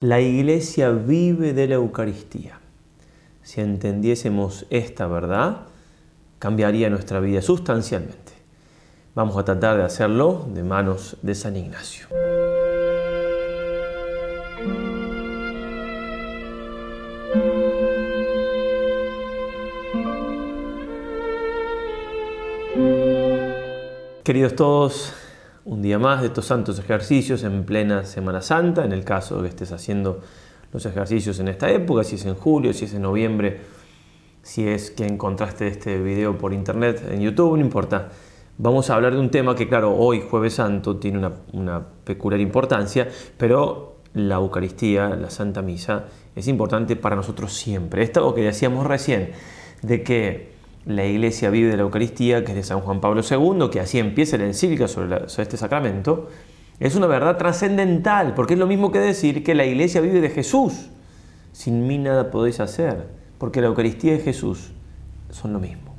La iglesia vive de la Eucaristía. Si entendiésemos esta verdad, cambiaría nuestra vida sustancialmente. Vamos a tratar de hacerlo de manos de San Ignacio. Queridos todos, un día más de estos santos ejercicios en plena Semana Santa, en el caso de que estés haciendo los ejercicios en esta época, si es en julio, si es en noviembre, si es que encontraste este video por internet, en YouTube, no importa. Vamos a hablar de un tema que, claro, hoy, Jueves Santo, tiene una, una peculiar importancia, pero la Eucaristía, la Santa Misa, es importante para nosotros siempre. Esto que decíamos recién, de que la Iglesia vive de la Eucaristía, que es de San Juan Pablo II, que así empieza la encíclica sobre, este sacramento, es una verdad trascendental, porque es lo mismo que decir que la Iglesia vive de Jesús. Sin mí nada podéis hacer, porque la Eucaristía y Jesús son lo mismo.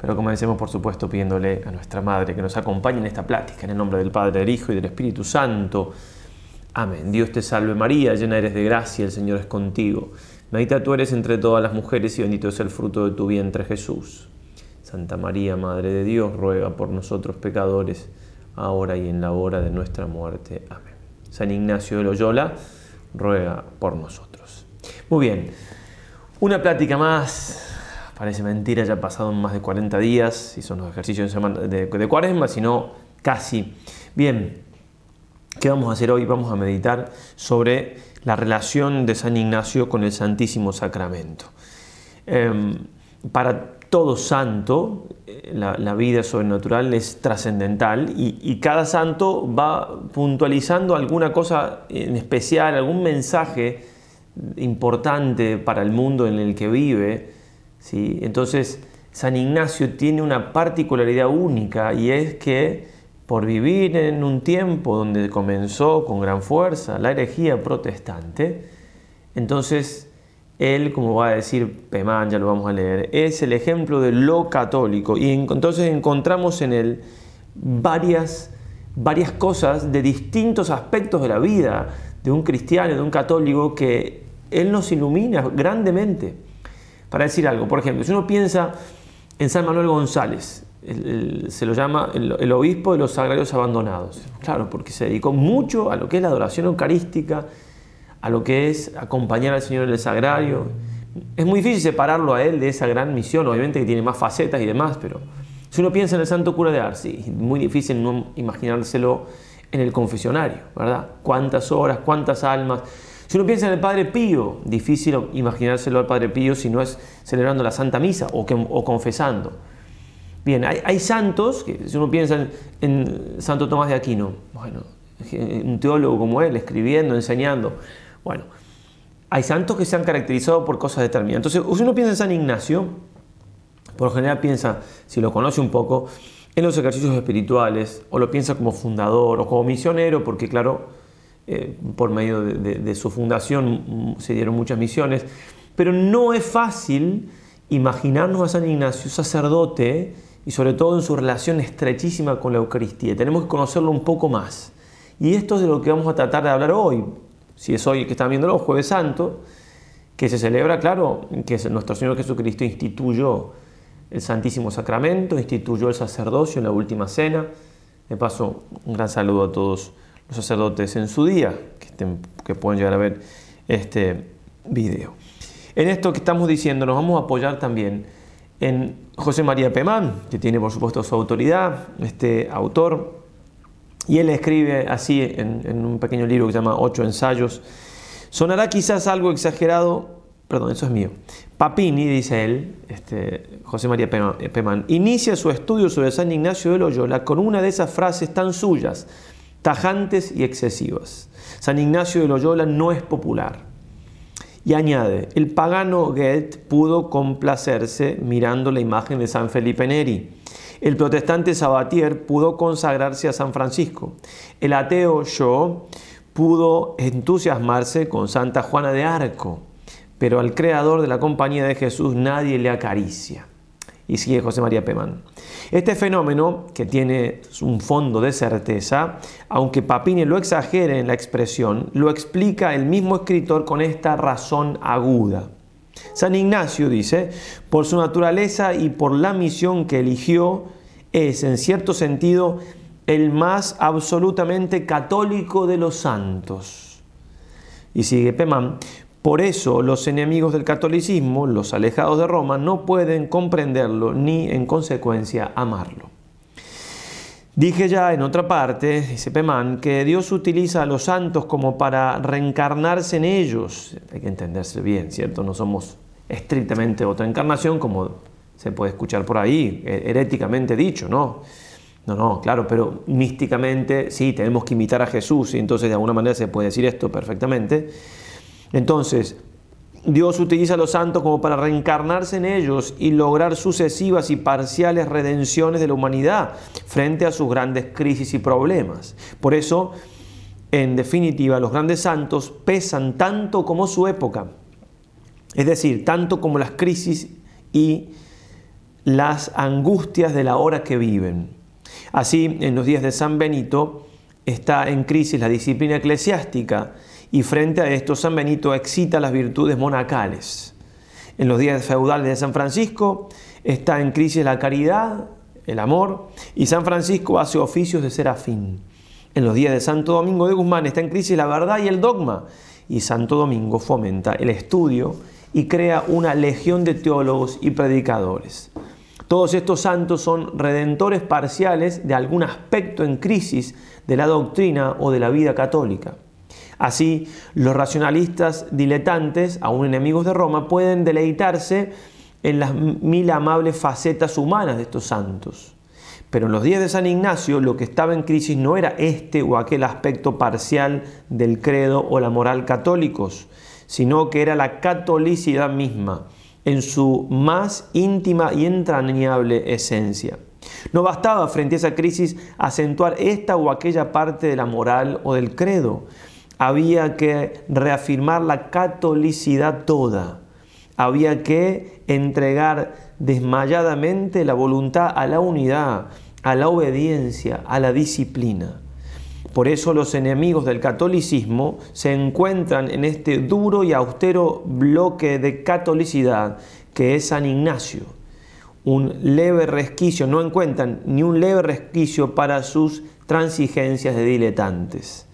Pero comencemos, por supuesto, pidiéndole a nuestra Madre que nos acompañe en esta plática, en el nombre del Padre, del Hijo y del Espíritu Santo. Amén. Dios te salve María, llena eres de gracia, el Señor es contigo. Medita tú eres entre todas las mujeres y bendito es el fruto de tu vientre Jesús. Santa María, Madre de Dios, ruega por nosotros pecadores, ahora y en la hora de nuestra muerte. Amén. San Ignacio de Loyola, ruega por nosotros. Muy bien, una plática más. Parece mentira, ya pasado más de 40 días, y son los ejercicios de, de cuaresma, sino casi. Bien, ¿qué vamos a hacer hoy? Vamos a meditar sobre la relación de San Ignacio con el Santísimo Sacramento. Em, para todo santo, eh, la, vida sobrenatural es trascendental y, cada santo va puntualizando alguna cosa en especial, algún mensaje importante para el mundo en el que vive. ¿sí? Entonces, San Ignacio tiene una particularidad única y es que por vivir en un tiempo donde comenzó con gran fuerza la herejía protestante, entonces él, como va a decir Pemán, ya lo vamos a leer, es el ejemplo de lo católico y entonces encontramos en él varias, varias cosas de distintos aspectos de la vida de un cristiano, de un católico, que él nos ilumina grandemente. Para decir algo, por ejemplo, si uno piensa en San Manuel González, se lo llama el, obispo de los sagrarios abandonados. Claro, porque se dedicó mucho a lo que es la adoración eucarística, a lo que es acompañar al Señor en el sagrario. Es muy difícil separarlo a él de esa gran misión, obviamente que tiene más facetas y demás, pero si uno piensa en el santo cura de Ars, es muy difícil no imaginárselo en el confesionario, ¿verdad? Cuántas horas, cuántas almas. Si uno piensa en el Padre Pío, difícil imaginárselo al Padre Pío si no es celebrando la Santa Misa o, o confesando. Bien, hay, santos, que si uno piensa en, Santo Tomás de Aquino, bueno, un teólogo como él, escribiendo, enseñando, bueno, hay santos que se han caracterizado por cosas determinadas. Entonces, si uno piensa en San Ignacio, por lo general piensa, si lo conoce un poco, en los ejercicios espirituales, o lo piensa como fundador, o como misionero, porque claro, eh, por medio de su fundación se dieron muchas misiones, pero no es fácil imaginarnos a San Ignacio sacerdote, y sobre todo en su relación estrechísima con la Eucaristía. Tenemos que conocerlo un poco más. Y esto es de lo que vamos a tratar de hablar hoy, si es hoy que están viéndolo, Jueves Santo, que se celebra, claro, que nuestro Señor Jesucristo instituyó el Santísimo Sacramento, instituyó el sacerdocio en la última cena. De paso, un gran saludo a todos los sacerdotes en su día, que, que pueden llegar a ver este video. En esto que estamos diciendo, nos vamos a apoyar también en José María Pemán, que tiene por supuesto su autoridad, este autor, y él escribe así en, un pequeño libro que se llama Ocho ensayos. Sonará quizás algo exagerado, perdón, eso es mío. Papini, dice él, este, José María Pemán, inicia su estudio sobre San Ignacio de Loyola con una de esas frases tan suyas, tajantes y excesivas. San Ignacio de Loyola no es popular y añade, el pagano Goethe pudo complacerse mirando la imagen de San Felipe Neri. El protestante Sabatier pudo consagrarse a San Francisco. El ateo Shaw pudo entusiasmarse con Santa Juana de Arco. Pero al creador de la compañía de Jesús nadie le acaricia. Y sigue José María Pemán. Este fenómeno, que tiene un fondo de certeza, aunque Papini lo exagere en la expresión, lo explica el mismo escritor con esta razón aguda. San Ignacio dice, por su naturaleza y por la misión que eligió, es en cierto sentido el más absolutamente católico de los santos. Y sigue Pemán, por eso los enemigos del catolicismo, los alejados de Roma, no pueden comprenderlo ni en consecuencia amarlo. Dije ya en otra parte, dice Pemán, que Dios utiliza a los santos como para reencarnarse en ellos. Hay que entenderse bien, ¿cierto? No somos estrictamente otra encarnación como se puede escuchar por ahí, heréticamente dicho, ¿no? No, no, claro, pero místicamente sí, tenemos que imitar a Jesús y entonces de alguna manera se puede decir esto perfectamente. Entonces, Dios utiliza a los santos como para reencarnarse en ellos y lograr sucesivas y parciales redenciones de la humanidad frente a sus grandes crisis y problemas. Por eso, en definitiva, los grandes santos pesan tanto como su época, es decir, tanto como las crisis y las angustias de la hora que viven. Así, en los días de San Benito está en crisis la disciplina eclesiástica, y frente a esto San Benito excita las virtudes monacales. En los días feudales de San Francisco está en crisis la caridad, el amor, y San Francisco hace oficios de serafín. En los días de Santo Domingo de Guzmán está en crisis la verdad y el dogma, y Santo Domingo fomenta el estudio y crea una legión de teólogos y predicadores. Todos estos santos son redentores parciales de algún aspecto en crisis de la doctrina o de la vida católica. Así, los racionalistas diletantes, aún enemigos de Roma, pueden deleitarse en las mil amables facetas humanas de estos santos. Pero en los días de San Ignacio lo que estaba en crisis no era este o aquel aspecto parcial del credo o la moral católicos, sino que era la catolicidad misma, en su más íntima y entrañable esencia. No bastaba frente a esa crisis acentuar esta o aquella parte de la moral o del credo, había que reafirmar la catolicidad toda, había que entregar desmayadamente la voluntad a la unidad, a la obediencia, a la disciplina. Por eso los enemigos del catolicismo se encuentran en este duro y austero bloque de catolicidad que es San Ignacio. Un leve resquicio, no encuentran ni un leve resquicio para sus transigencias de diletantes.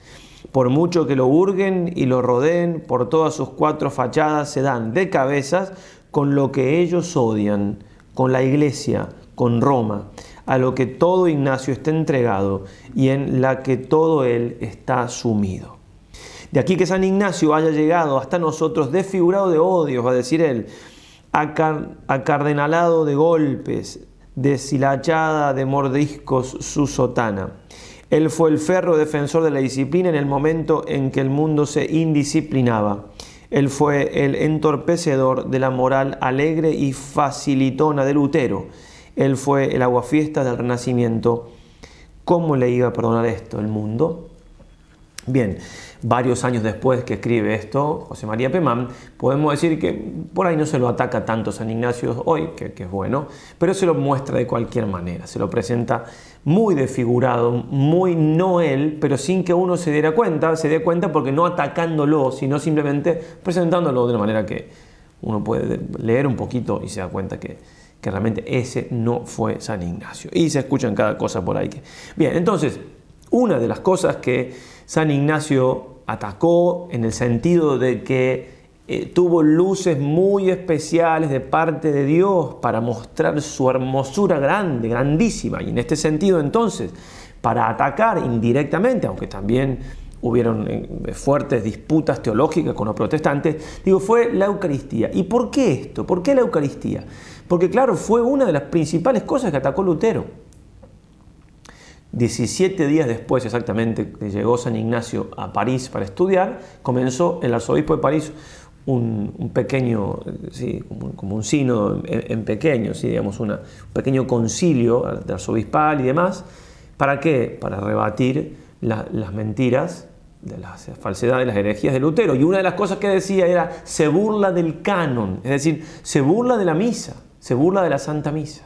Por mucho que lo hurguen y lo rodeen, por todas sus cuatro fachadas se dan de cabezas con lo que ellos odian, con la iglesia, con Roma, a lo que todo Ignacio está entregado y en la que todo él está sumido. De aquí que San Ignacio haya llegado hasta nosotros desfigurado de odios, va a decir él, acardenalado de golpes, deshilachada de mordiscos su sotana. Él fue el ferro defensor de la disciplina en el momento en que el mundo se indisciplinaba. Él fue el entorpecedor de la moral alegre y facilitona de Lutero. Él fue el aguafiesta del Renacimiento. ¿Cómo le iba a perdonar esto el mundo? Bien, varios años después que escribe esto, José María Pemán, podemos decir que por ahí no se lo ataca tanto San Ignacio hoy, que, es bueno, pero se lo muestra de cualquier manera, se lo presenta muy desfigurado, muy no él, pero sin que uno se diera cuenta, se dé cuenta porque no atacándolo, sino simplemente presentándolo de una manera que uno puede leer un poquito y se da cuenta que, que realmente ese no fue San Ignacio. Y se escuchan cada cosa por ahí. Bien, entonces, una de las cosas que San Ignacio atacó en el sentido de que eh, tuvo luces muy especiales de parte de Dios para mostrar su hermosura grande, grandísima. Y en este sentido entonces, para atacar indirectamente, aunque también hubieron eh, fuertes disputas teológicas con los protestantes, digo, fue la Eucaristía. ¿Y por qué esto? ¿Por qué la Eucaristía? Porque claro, fue una de las principales cosas que atacó Lutero. 17 días después exactamente que llegó San Ignacio a París para estudiar, comenzó el arzobispo de París un, pequeño, sí, como, un sínodo en, pequeño, sí, digamos un pequeño concilio arzobispal y demás. ¿Para qué? Para rebatir las mentiras, las falsedades, las herejías de Lutero. Y una de las cosas que decía era, se burla del canon, es decir, se burla de la misa, se burla de la Santa Misa.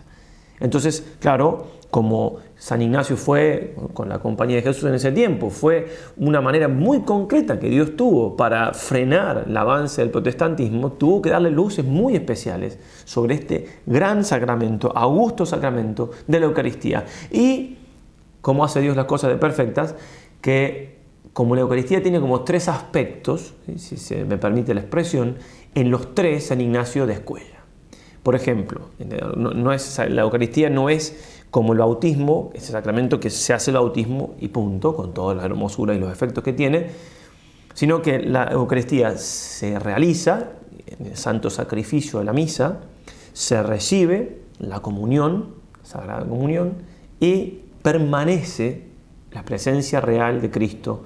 Entonces, claro, como San Ignacio fue con la compañía de Jesús en ese tiempo, fue una manera muy concreta que Dios tuvo para frenar el avance del protestantismo, tuvo que darle luces muy especiales sobre este gran sacramento, augusto sacramento de la Eucaristía. Y como hace Dios las cosas de perfectas, que como la Eucaristía tiene como tres aspectos, si se me permite la expresión, en los tres San Ignacio descuella. Por ejemplo, no, es, la Eucaristía no es como el bautismo, ese sacramento que se hace el bautismo y punto, con toda la hermosura y los efectos que tiene, sino que la Eucaristía se realiza en el santo sacrificio de la misa, se recibe la comunión, Sagrada Comunión, y permanece la presencia real de Cristo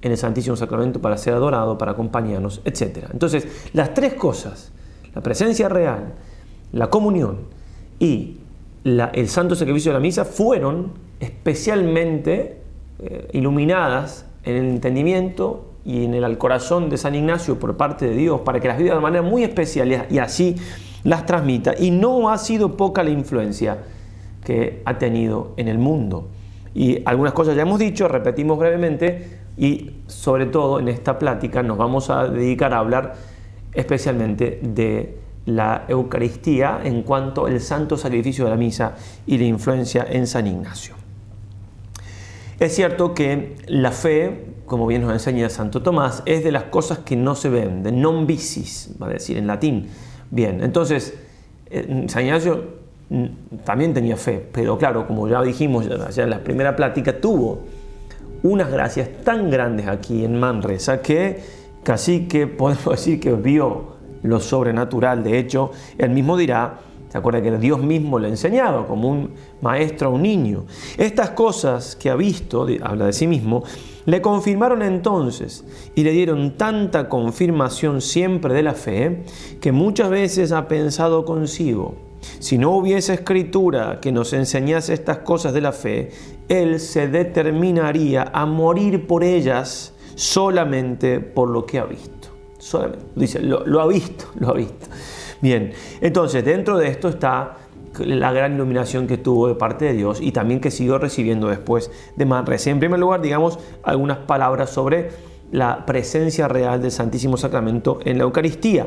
en el Santísimo Sacramento para ser adorado, para acompañarnos, etc. Entonces, las tres cosas, la presencia real, la comunión y el santo sacrificio de la misa fueron especialmente eh, iluminadas en el entendimiento y en el corazón de San Ignacio por parte de Dios para que las viva de manera muy especial y así las transmita. Y no ha sido poca la influencia que ha tenido en el mundo. Y algunas cosas ya hemos dicho, repetimos brevemente y sobre todo en esta plática nos vamos a dedicar a hablar especialmente de la Eucaristía en cuanto al santo sacrificio de la misa y la influencia en San Ignacio. Es cierto que la fe, como bien nos enseña Santo Tomás, es de las cosas que no se ven, de non visis, va a decir en latín. Bien, entonces, eh, San Ignacio mm, también tenía fe, pero claro, como ya dijimos ya en la primera plática, tuvo unas gracias tan grandes aquí en Manresa que casi que podemos decir que vio lo sobrenatural. De hecho, él mismo dirá, ¿se acuerda que Dios mismo le enseñaba como un maestro a un niño? Estas cosas que ha visto, habla de sí mismo, le confirmaron entonces y le dieron tanta confirmación siempre de la fe que muchas veces ha pensado consigo, si no hubiese escritura que nos enseñase estas cosas de la fe, él se determinaría a morir por ellas solamente por lo que ha visto. Dice, lo, ha visto, lo ha visto. Bien, entonces dentro de esto está la gran iluminación que tuvo de parte de Dios y también que siguió recibiendo después de Manresa. En primer lugar, digamos algunas palabras sobre la presencia real del Santísimo Sacramento en la Eucaristía.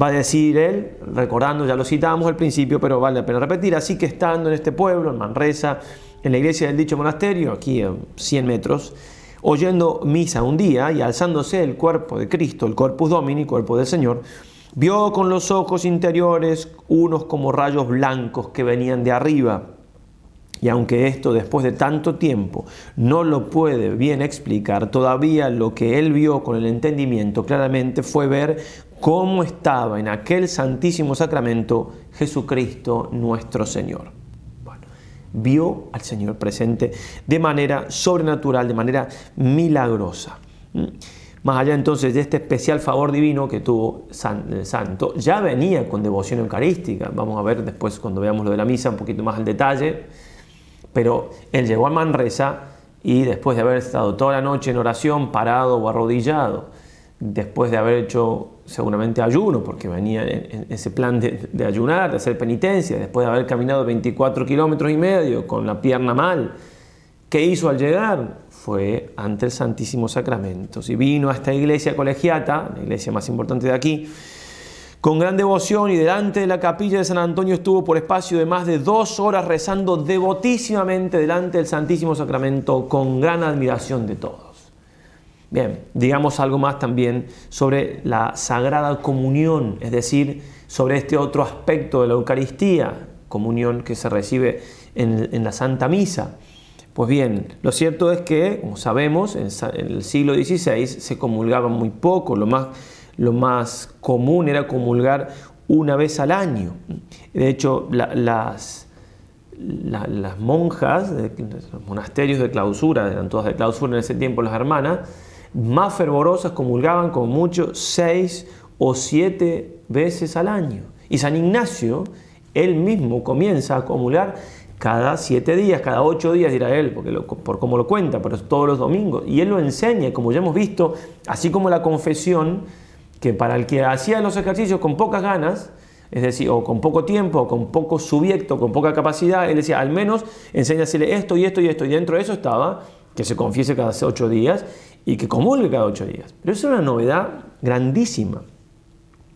Va a decir él, recordando, ya lo citamos al principio, pero vale la pena repetir, así que estando en este pueblo, en Manresa, en la iglesia del dicho monasterio, aquí a 100 metros, oyendo misa un día y alzándose el cuerpo de Cristo, el corpus domini, cuerpo del Señor, vio con los ojos interiores unos como rayos blancos que venían de arriba. Y aunque esto después de tanto tiempo no lo puede bien explicar, todavía lo que él vio con el entendimiento claramente fue ver cómo estaba en aquel santísimo sacramento Jesucristo nuestro Señor vio al Señor presente de manera sobrenatural, de manera milagrosa. Mm. Más allá entonces de este especial favor divino que tuvo el santo, ya venía con devoción eucarística. Vamos a ver después cuando veamos lo de la misa un poquito más al detalle. Pero él llegó a Manresa y después de haber estado toda la noche en oración, parado o arrodillado, después de haber hecho seguramente ayuno, porque venía en ese plan de, ayunar, de hacer penitencia, después de haber caminado 24 kilómetros y medio con la pierna mal. ¿Qué hizo al llegar? Fue ante el Santísimo Sacramento. Y vino a esta iglesia colegiata, la iglesia más importante de aquí, con gran devoción y delante de la capilla de San Antonio estuvo por espacio de más de dos horas rezando devotísimamente delante del Santísimo Sacramento con gran admiración de todos. Bien, digamos algo más también sobre la Sagrada Comunión, es decir, sobre este otro aspecto de la Eucaristía, comunión que se recibe en, la Santa Misa. Pues bien, lo cierto es que, como sabemos, en, el siglo XVI se comulgaba muy poco, lo más, lo más común era comulgar una vez al año. De hecho, las, las monjas los monasterios de clausura, eran todas de clausura en ese tiempo las hermanas, más fervorosas comulgaban con mucho seis o siete veces al año. Y San Ignacio, él mismo comienza a comulgar cada siete días, cada ocho días, dirá él, porque por cómo lo cuenta, pero todos los domingos. Y él lo enseña, como ya hemos visto, así como la confesión, que para el que hacía los ejercicios con pocas ganas, es decir, o con poco tiempo, o con poco subiecto, con poca capacidad, él decía, al menos enséñasele esto y esto y esto, y dentro de eso estaba que se confiese cada ocho días y que comulgue cada ocho días. Pero es una novedad grandísima.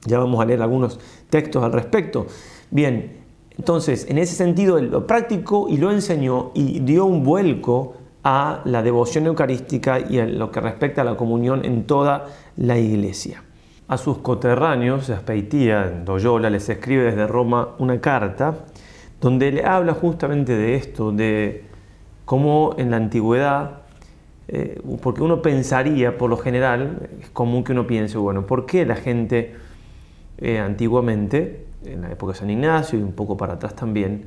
Ya vamos a leer algunos textos al respecto. Bien, entonces, en ese sentido, lo practicó y lo enseñó y dio un vuelco a la devoción eucarística y a lo que respecta a la comunión en toda la iglesia. A sus coterráneos, Aspeitía, Doyola, les escribe desde Roma una carta donde le habla justamente de esto, de cómo en la antigüedad, eh, porque uno pensaría, por lo general, es común que uno piense, bueno, ¿por qué la gente eh, antiguamente, en la época de San Ignacio y un poco para atrás también,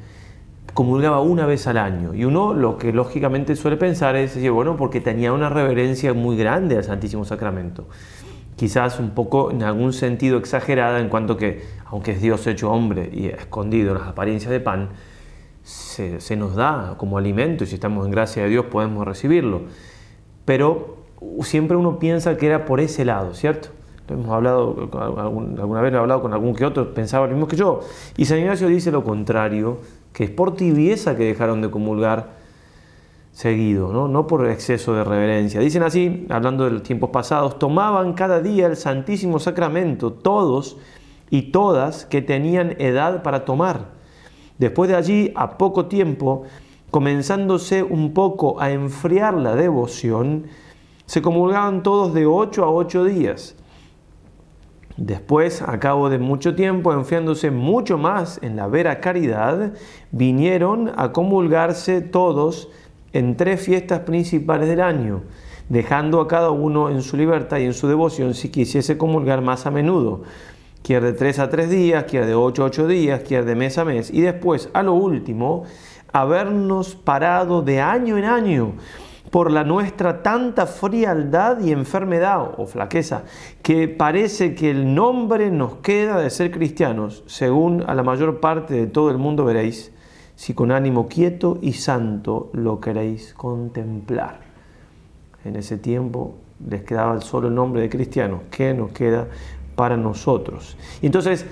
comulgaba una vez al año. Y uno lo que lógicamente suele pensar es decir, bueno, porque tenía una reverencia muy grande al Santísimo Sacramento. Quizás un poco en algún sentido exagerada en cuanto que, aunque es Dios hecho hombre y escondido en las apariencias de pan, se, se nos da como alimento y si estamos en gracia de Dios podemos recibirlo. Pero siempre uno piensa que era por ese lado, ¿cierto? hemos hablado, alguna vez he hablado con algún que otro, pensaba lo mismo que yo. Y San Ignacio dice lo contrario, que es por tibieza que dejaron de comulgar seguido, ¿no? no por exceso de reverencia. Dicen así, hablando de los tiempos pasados, tomaban cada día el Santísimo Sacramento, todos y todas que tenían edad para tomar. Después de allí, a poco tiempo, comenzándose un poco a enfriar la devoción, se comulgaban todos de ocho a ocho días. Después, a cabo de mucho tiempo, enfriándose mucho más en la vera caridad, vinieron a comulgarse todos en tres fiestas principales del año, dejando a cada uno en su libertad y en su devoción si quisiese comulgar más a menudo, quier de tres a tres días, quier de ocho a ocho días, quier de mes a mes, y después, a lo último, habernos parado de año en año por la nuestra tanta frialdad y enfermedad o flaqueza, que parece que el nombre nos queda de ser cristianos, según a la mayor parte de todo el mundo veréis, si con ánimo quieto y santo lo queréis contemplar. En ese tiempo les quedaba solo el nombre de cristianos, ¿qué nos queda para nosotros? Y entonces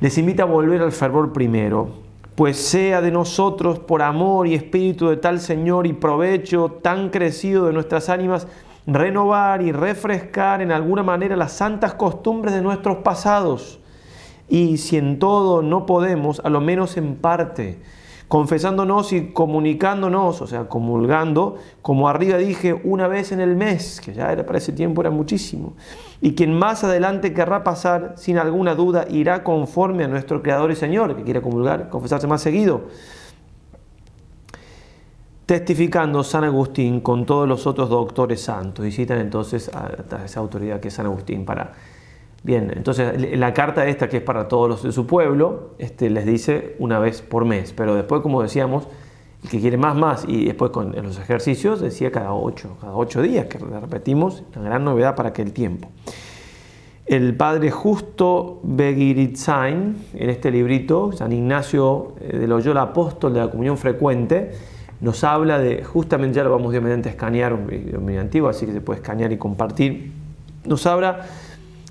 les invita a volver al fervor primero, pues sea de nosotros por amor y espíritu de tal Señor y provecho tan crecido de nuestras ánimas, renovar y refrescar en alguna manera las santas costumbres de nuestros pasados. Y si en todo no podemos, a lo menos en parte, confesándonos y comunicándonos, o sea, comulgando, como arriba dije, una vez en el mes, que ya era para ese tiempo era muchísimo. Y quien más adelante querrá pasar, sin alguna duda, irá conforme a nuestro Creador y Señor, que quiere comulgar, confesarse más seguido. Testificando San Agustín con todos los otros doctores santos, y citan entonces a esa autoridad que es San Agustín para Bien, entonces la carta esta que es para todos los de su pueblo, este, les dice una vez por mes, pero después, como decíamos, el que quiere más, más, y después con los ejercicios decía cada ocho, cada ocho días, que repetimos, una gran novedad para aquel tiempo. El padre Justo Begiritzain, en este librito, San Ignacio eh, de Loyola, apóstol de la comunión frecuente, nos habla de, justamente ya lo vamos a escanear, un video muy antiguo, así que se puede escanear y compartir, nos habla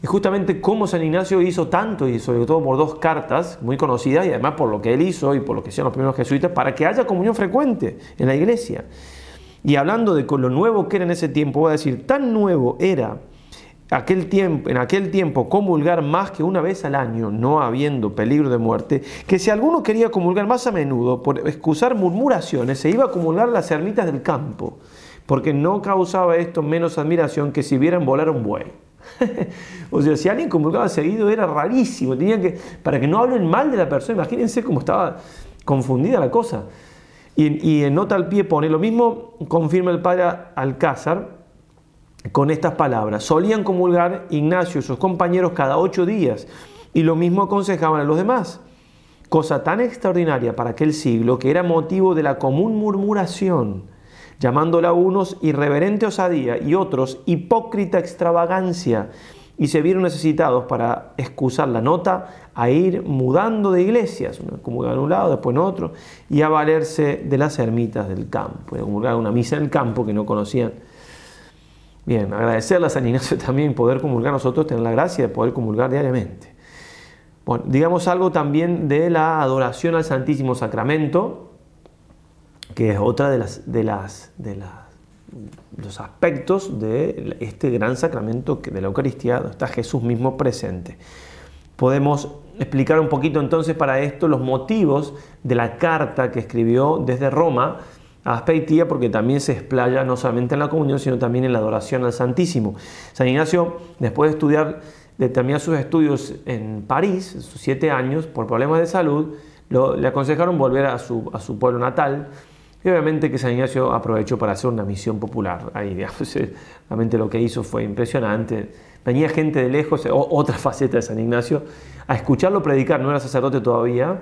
y justamente cómo San Ignacio hizo tanto, y sobre todo por dos cartas muy conocidas, y además por lo que él hizo y por lo que hicieron los primeros jesuitas, para que haya comunión frecuente en la iglesia. Y hablando de lo nuevo que era en ese tiempo, voy a decir, tan nuevo era aquel tiempo, en aquel tiempo comulgar más que una vez al año, no habiendo peligro de muerte, que si alguno quería comulgar más a menudo, por excusar murmuraciones, se iba a comulgar las ermitas del campo, porque no causaba esto menos admiración que si vieran volar un buey. o sea, si alguien comulgaba seguido era rarísimo. Tenía que, para que no hablen mal de la persona, imagínense cómo estaba confundida la cosa. Y, en nota al pie pone lo mismo, confirma el padre Alcázar con estas palabras. Solían comulgar Ignacio y sus compañeros cada ocho días y lo mismo aconsejaban a los demás. Cosa tan extraordinaria para aquel siglo que era motivo de la común murmuración llamándola a unos irreverente osadía y otros hipócrita extravagancia, y se vieron necesitados para excusar la nota a ir mudando de iglesias, como en un lado, después en otro, y a valerse de las ermitas del campo, de comulgar una misa en el campo que no conocían. Bien, agradecerle a San Ignacio también poder comulgar nosotros, tener la gracia de poder comulgar diariamente. Bueno, digamos algo también de la adoración al Santísimo Sacramento, que es otra de las, de las, de los aspectos de este gran sacramento de la Eucaristía, donde está Jesús mismo presente. Podemos explicar un poquito entonces para esto los motivos de la carta que escribió desde Roma a Aspeitía, porque también se explaya no solamente en la comunión, sino también en la adoración al Santísimo. San Ignacio, después de estudiar, de terminar sus estudios en París, sus siete años, por problemas de salud, le aconsejaron volver a su, a su pueblo natal, obviamente que San Ignacio aprovechó para hacer una misión popular. Ahí, digamos, realmente lo que hizo fue impresionante. Venía gente de lejos, otra faceta de San Ignacio, a escucharlo predicar, no era sacerdote todavía,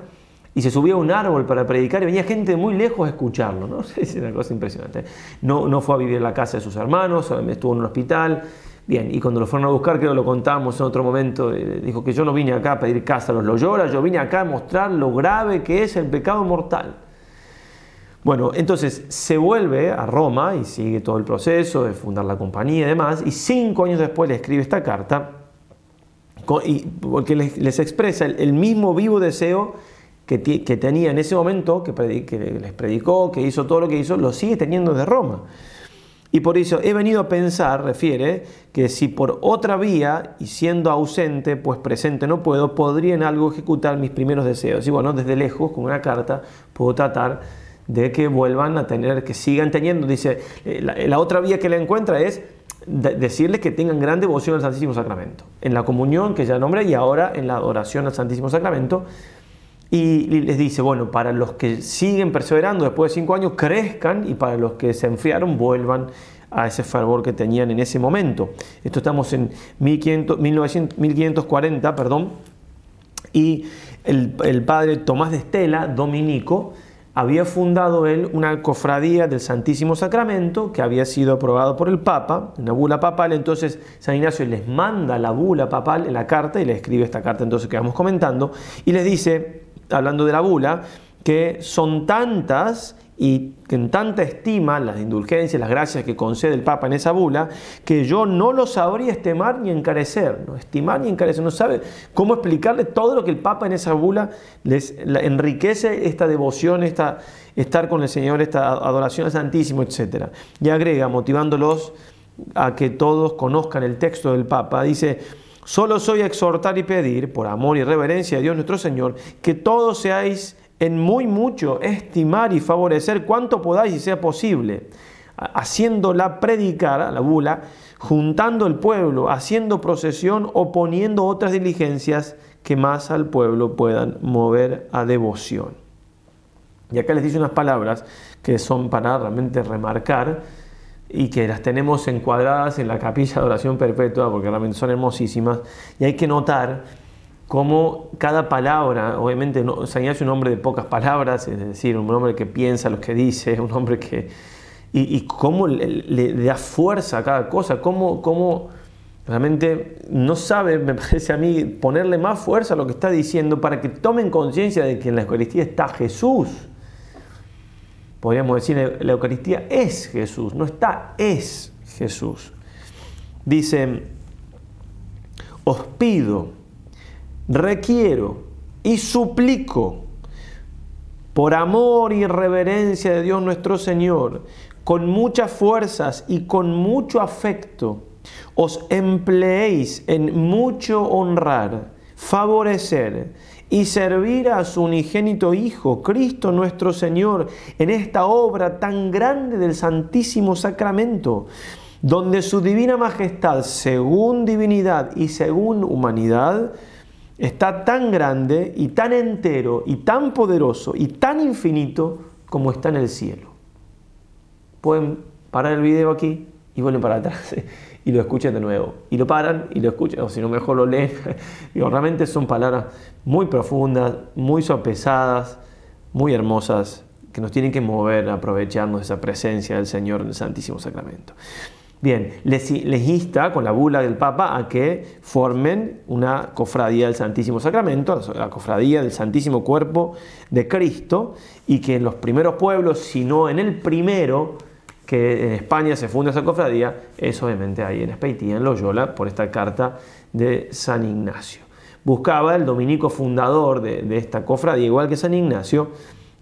y se subía a un árbol para predicar y venía gente muy lejos a escucharlo. ¿no? Es una cosa impresionante. No, no fue a vivir en la casa de sus hermanos, estuvo en un hospital. Bien, y cuando lo fueron a buscar, creo que lo contamos en otro momento, eh, dijo que yo no vine acá a pedir casa a los Loyola, yo vine acá a mostrar lo grave que es el pecado mortal. Bueno, entonces se vuelve a Roma y sigue todo el proceso de fundar la compañía y demás, y cinco años después le escribe esta carta, porque les, expresa el, mismo vivo deseo que, tenía en ese momento, que, les predicó, que hizo todo lo que hizo, lo sigue teniendo de Roma. Y por eso he venido a pensar, refiere, que si por otra vía y siendo ausente, pues presente no puedo, podría en algo ejecutar mis primeros deseos. Y bueno, desde lejos, con una carta, puedo tratar de que vuelvan a tener, que sigan teniendo. Dice, eh, la, otra vía que le encuentra es decirles que tengan gran devoción al Santísimo Sacramento, en la comunión que ya nombré y ahora en la adoración al Santísimo Sacramento. Y les dice, bueno, para los que siguen perseverando después de cinco años, crezcan y para los que se enfriaron, vuelvan a ese fervor que tenían en ese momento. Esto estamos en 1500, 1540, perdón, y el, el padre Tomás de Estela, dominico, había fundado él una cofradía del Santísimo Sacramento que había sido aprobado por el Papa, una bula papal, entonces San Ignacio les manda la bula papal en la carta y le escribe esta carta entonces que vamos comentando y les dice, hablando de la bula, que son tantas y en tanta estima las indulgencias, las gracias que concede el Papa en esa bula, que yo no lo sabría estimar ni encarecer, no estimar ni encarecer, no sabe cómo explicarle todo lo que el Papa en esa bula les enriquece esta devoción, esta, estar con el Señor, esta adoración al Santísimo, etc. Y agrega, motivándolos a que todos conozcan el texto del Papa, dice, solo soy a exhortar y pedir, por amor y reverencia a Dios nuestro Señor, que todos seáis en muy mucho estimar y favorecer cuanto podáis y sea posible, haciéndola predicar la bula, juntando el pueblo, haciendo procesión o poniendo otras diligencias que más al pueblo puedan mover a devoción. Y acá les dice unas palabras que son para realmente remarcar y que las tenemos encuadradas en la capilla de oración perpetua porque realmente son hermosísimas y hay que notar como cada palabra, obviamente no, es un hombre de pocas palabras, es decir, un hombre que piensa lo que dice, un hombre que... Y, cómo le, da fuerza a cada cosa, cómo, cómo realmente no sabe, me parece a mí, ponerle más fuerza a lo que está diciendo para que tomen conciencia de que en la Eucaristía está Jesús. Podríamos decir, la Eucaristía es Jesús, no está, es Jesús. Dice, os pido, requiero y suplico por amor y reverencia de Dios nuestro Señor, con muchas fuerzas y con mucho afecto, os empleéis en mucho honrar, favorecer y servir a su unigénito Hijo, Cristo nuestro Señor, en esta obra tan grande del Santísimo Sacramento, donde su divina majestad, según divinidad y según humanidad, está tan grande y tan entero y tan poderoso y tan infinito como está en el cielo. Pueden parar el video aquí y vuelven para atrás y lo escuchan de nuevo. Y lo paran y lo escuchan, o si no mejor lo leen. Digo, realmente son palabras muy profundas, muy sopesadas, muy hermosas, que nos tienen que mover a aprovecharnos de esa presencia del Señor en el Santísimo Sacramento. Bien, les, insta con la bula del Papa a que formen una cofradía del Santísimo Sacramento, la cofradía del Santísimo Cuerpo de Cristo, y que en los primeros pueblos, si no en el primero, que en España se funda esa cofradía, es obviamente ahí en Espeitía, en Loyola, por esta carta de San Ignacio. buscaba el dominico fundador de, esta cofradía, igual que San Ignacio,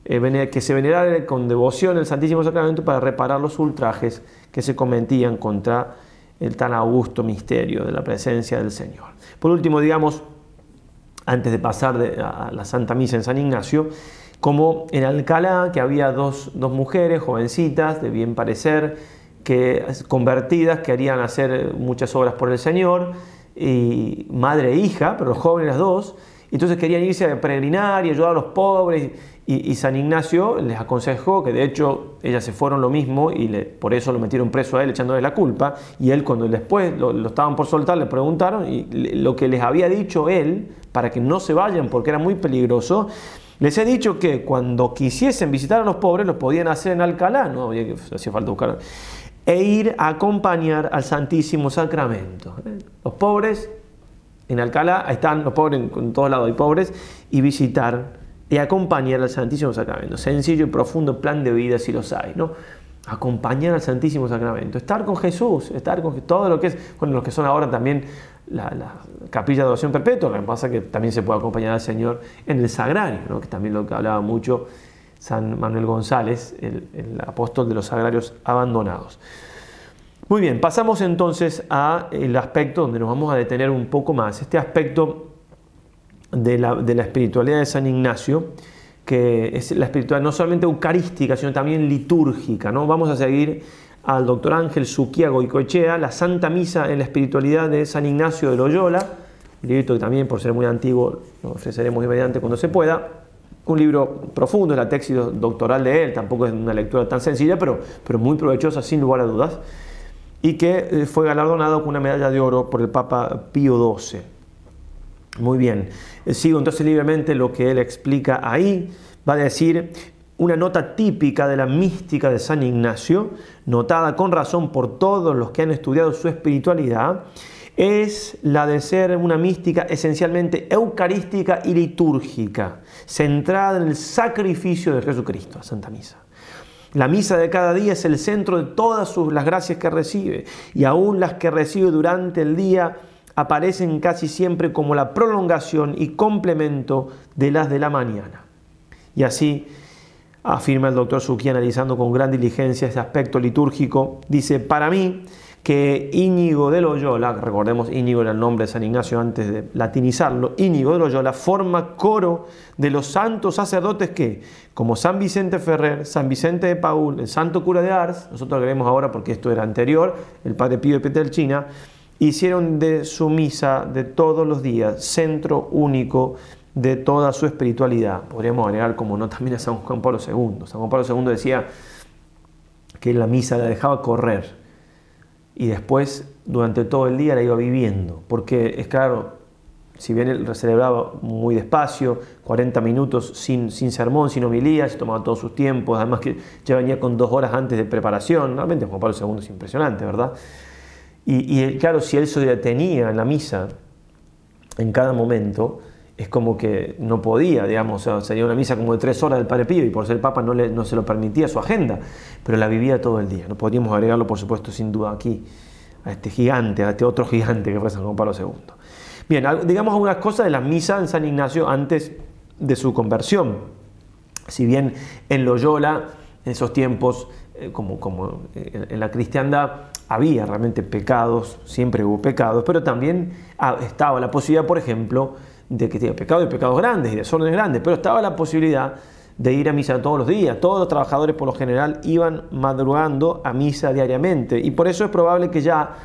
eh, que se venerara con devoción el Santísimo Sacramento para reparar los ultrajes que se cometían contra el tan augusto misterio de la presencia del Señor. Por último, digamos, antes de pasar a la Santa Misa en San Ignacio, como en Alcalá, que había dos, mujeres jovencitas de bien parecer, que convertidas, que harían hacer muchas obras por el Señor, y madre e hija, pero jóvenes las dos, entonces querían irse a peregrinar y ayudar a los pobres, y, San Ignacio les aconsejó que de hecho ellas se fueron lo mismo y por eso lo metieron preso a él echándole la culpa, y él cuando después lo, lo estaban por soltar le preguntaron y lo que les había dicho él, para que no se vayan porque era muy peligroso, les he dicho que cuando quisiesen visitar a los pobres, lo podían hacer en Alcalá, no había hacía falta buscar, e ir a acompañar al Santísimo Sacramento. Los pobres en Alcalá, están los pobres en, todos lados hay pobres, y visitar y acompañar al Santísimo Sacramento. Sencillo y profundo plan de vida si los hay, ¿no? Acompañar al Santísimo Sacramento, estar con Jesús, estar con todo lo que es, bueno, los que son ahora también la, capilla de oración perpetua, lo que pasa es que también se puede acompañar al Señor en el sagrario, que también lo que hablaba mucho San Manuel González, el, apóstol de los sagrarios abandonados. Muy bien, pasamos entonces al aspecto donde nos vamos a detener un poco más, este aspecto de la, espiritualidad de San Ignacio, que es la espiritualidad no solamente eucarística, sino también litúrgica. ¿no? Vamos a seguir al doctor Ángel Suquiago y Cochea, La Santa Misa en la Espiritualidad de San Ignacio de Loyola, un libro que también, por ser muy antiguo, lo ofreceremos inmediatamente cuando se pueda. Un libro profundo, es la tesis doctoral de él, tampoco es una lectura tan sencilla, pero, pero muy provechosa sin lugar a dudas, y que eh, fue galardonado con una medalla de oro por el Papa Pío XII. Muy bien, eh, sigo entonces libremente lo que él explica ahí. Va a decir, una nota típica de la mística de San Ignacio, notada con razón por todos los que han estudiado su espiritualidad, es la de ser una mística esencialmente eucarística y litúrgica, centrada en el sacrificio de Jesucristo, la Santa Misa. La misa de cada día es el centro de todas las gracias que recibe y aún las que recibe durante el día aparecen casi siempre como la prolongación y complemento de las de la mañana. Y así afirma el doctor Suki analizando con gran diligencia ese aspecto litúrgico, dice, para mí que Íñigo de Loyola, recordemos Íñigo era el nombre de San Ignacio antes de latinizarlo, Íñigo de Loyola forma coro de los santos sacerdotes que, como San Vicente Ferrer, San Vicente de Paul, el santo cura de Ars, nosotros lo veremos ahora porque esto era anterior, el padre Pío de Petelchina, hicieron de su misa de todos los días centro único de toda su espiritualidad. Podríamos agregar como no también a San Juan Pablo II. San Juan Pablo II decía que la misa la dejaba correr y después durante todo el día la iba viviendo, porque es claro, si bien él celebraba muy despacio, 40 minutos sin, sermón, sin homilía, se tomaba todos sus tiempos, además que ya venía con dos horas antes de preparación, realmente Juan Pablo II es impresionante, ¿verdad? Y, claro, si él se detenía en la misa en cada momento, es como que no podía, digamos, sería una misa como de tres horas del Padre Pío y por ser Papa no, no se lo permitía su agenda, pero la vivía todo el día. No podríamos agregarlo, por supuesto, sin duda aquí, a este gigante, a este otro gigante que fue San Juan Pablo II. Bien, digamos algunas cosas de la misa en San Ignacio antes de su conversión. Si bien en Loyola, en esos tiempos, como, como eh, en la cristiandad, había realmente pecados, siempre hubo pecados, pero también ah, estaba la posibilidad, por ejemplo, de que tenía pecados y pecados grandes y desórdenes grandes, pero estaba la posibilidad de ir a misa todos los días. Todos los trabajadores por lo general iban madrugando a misa diariamente y por eso es probable que ya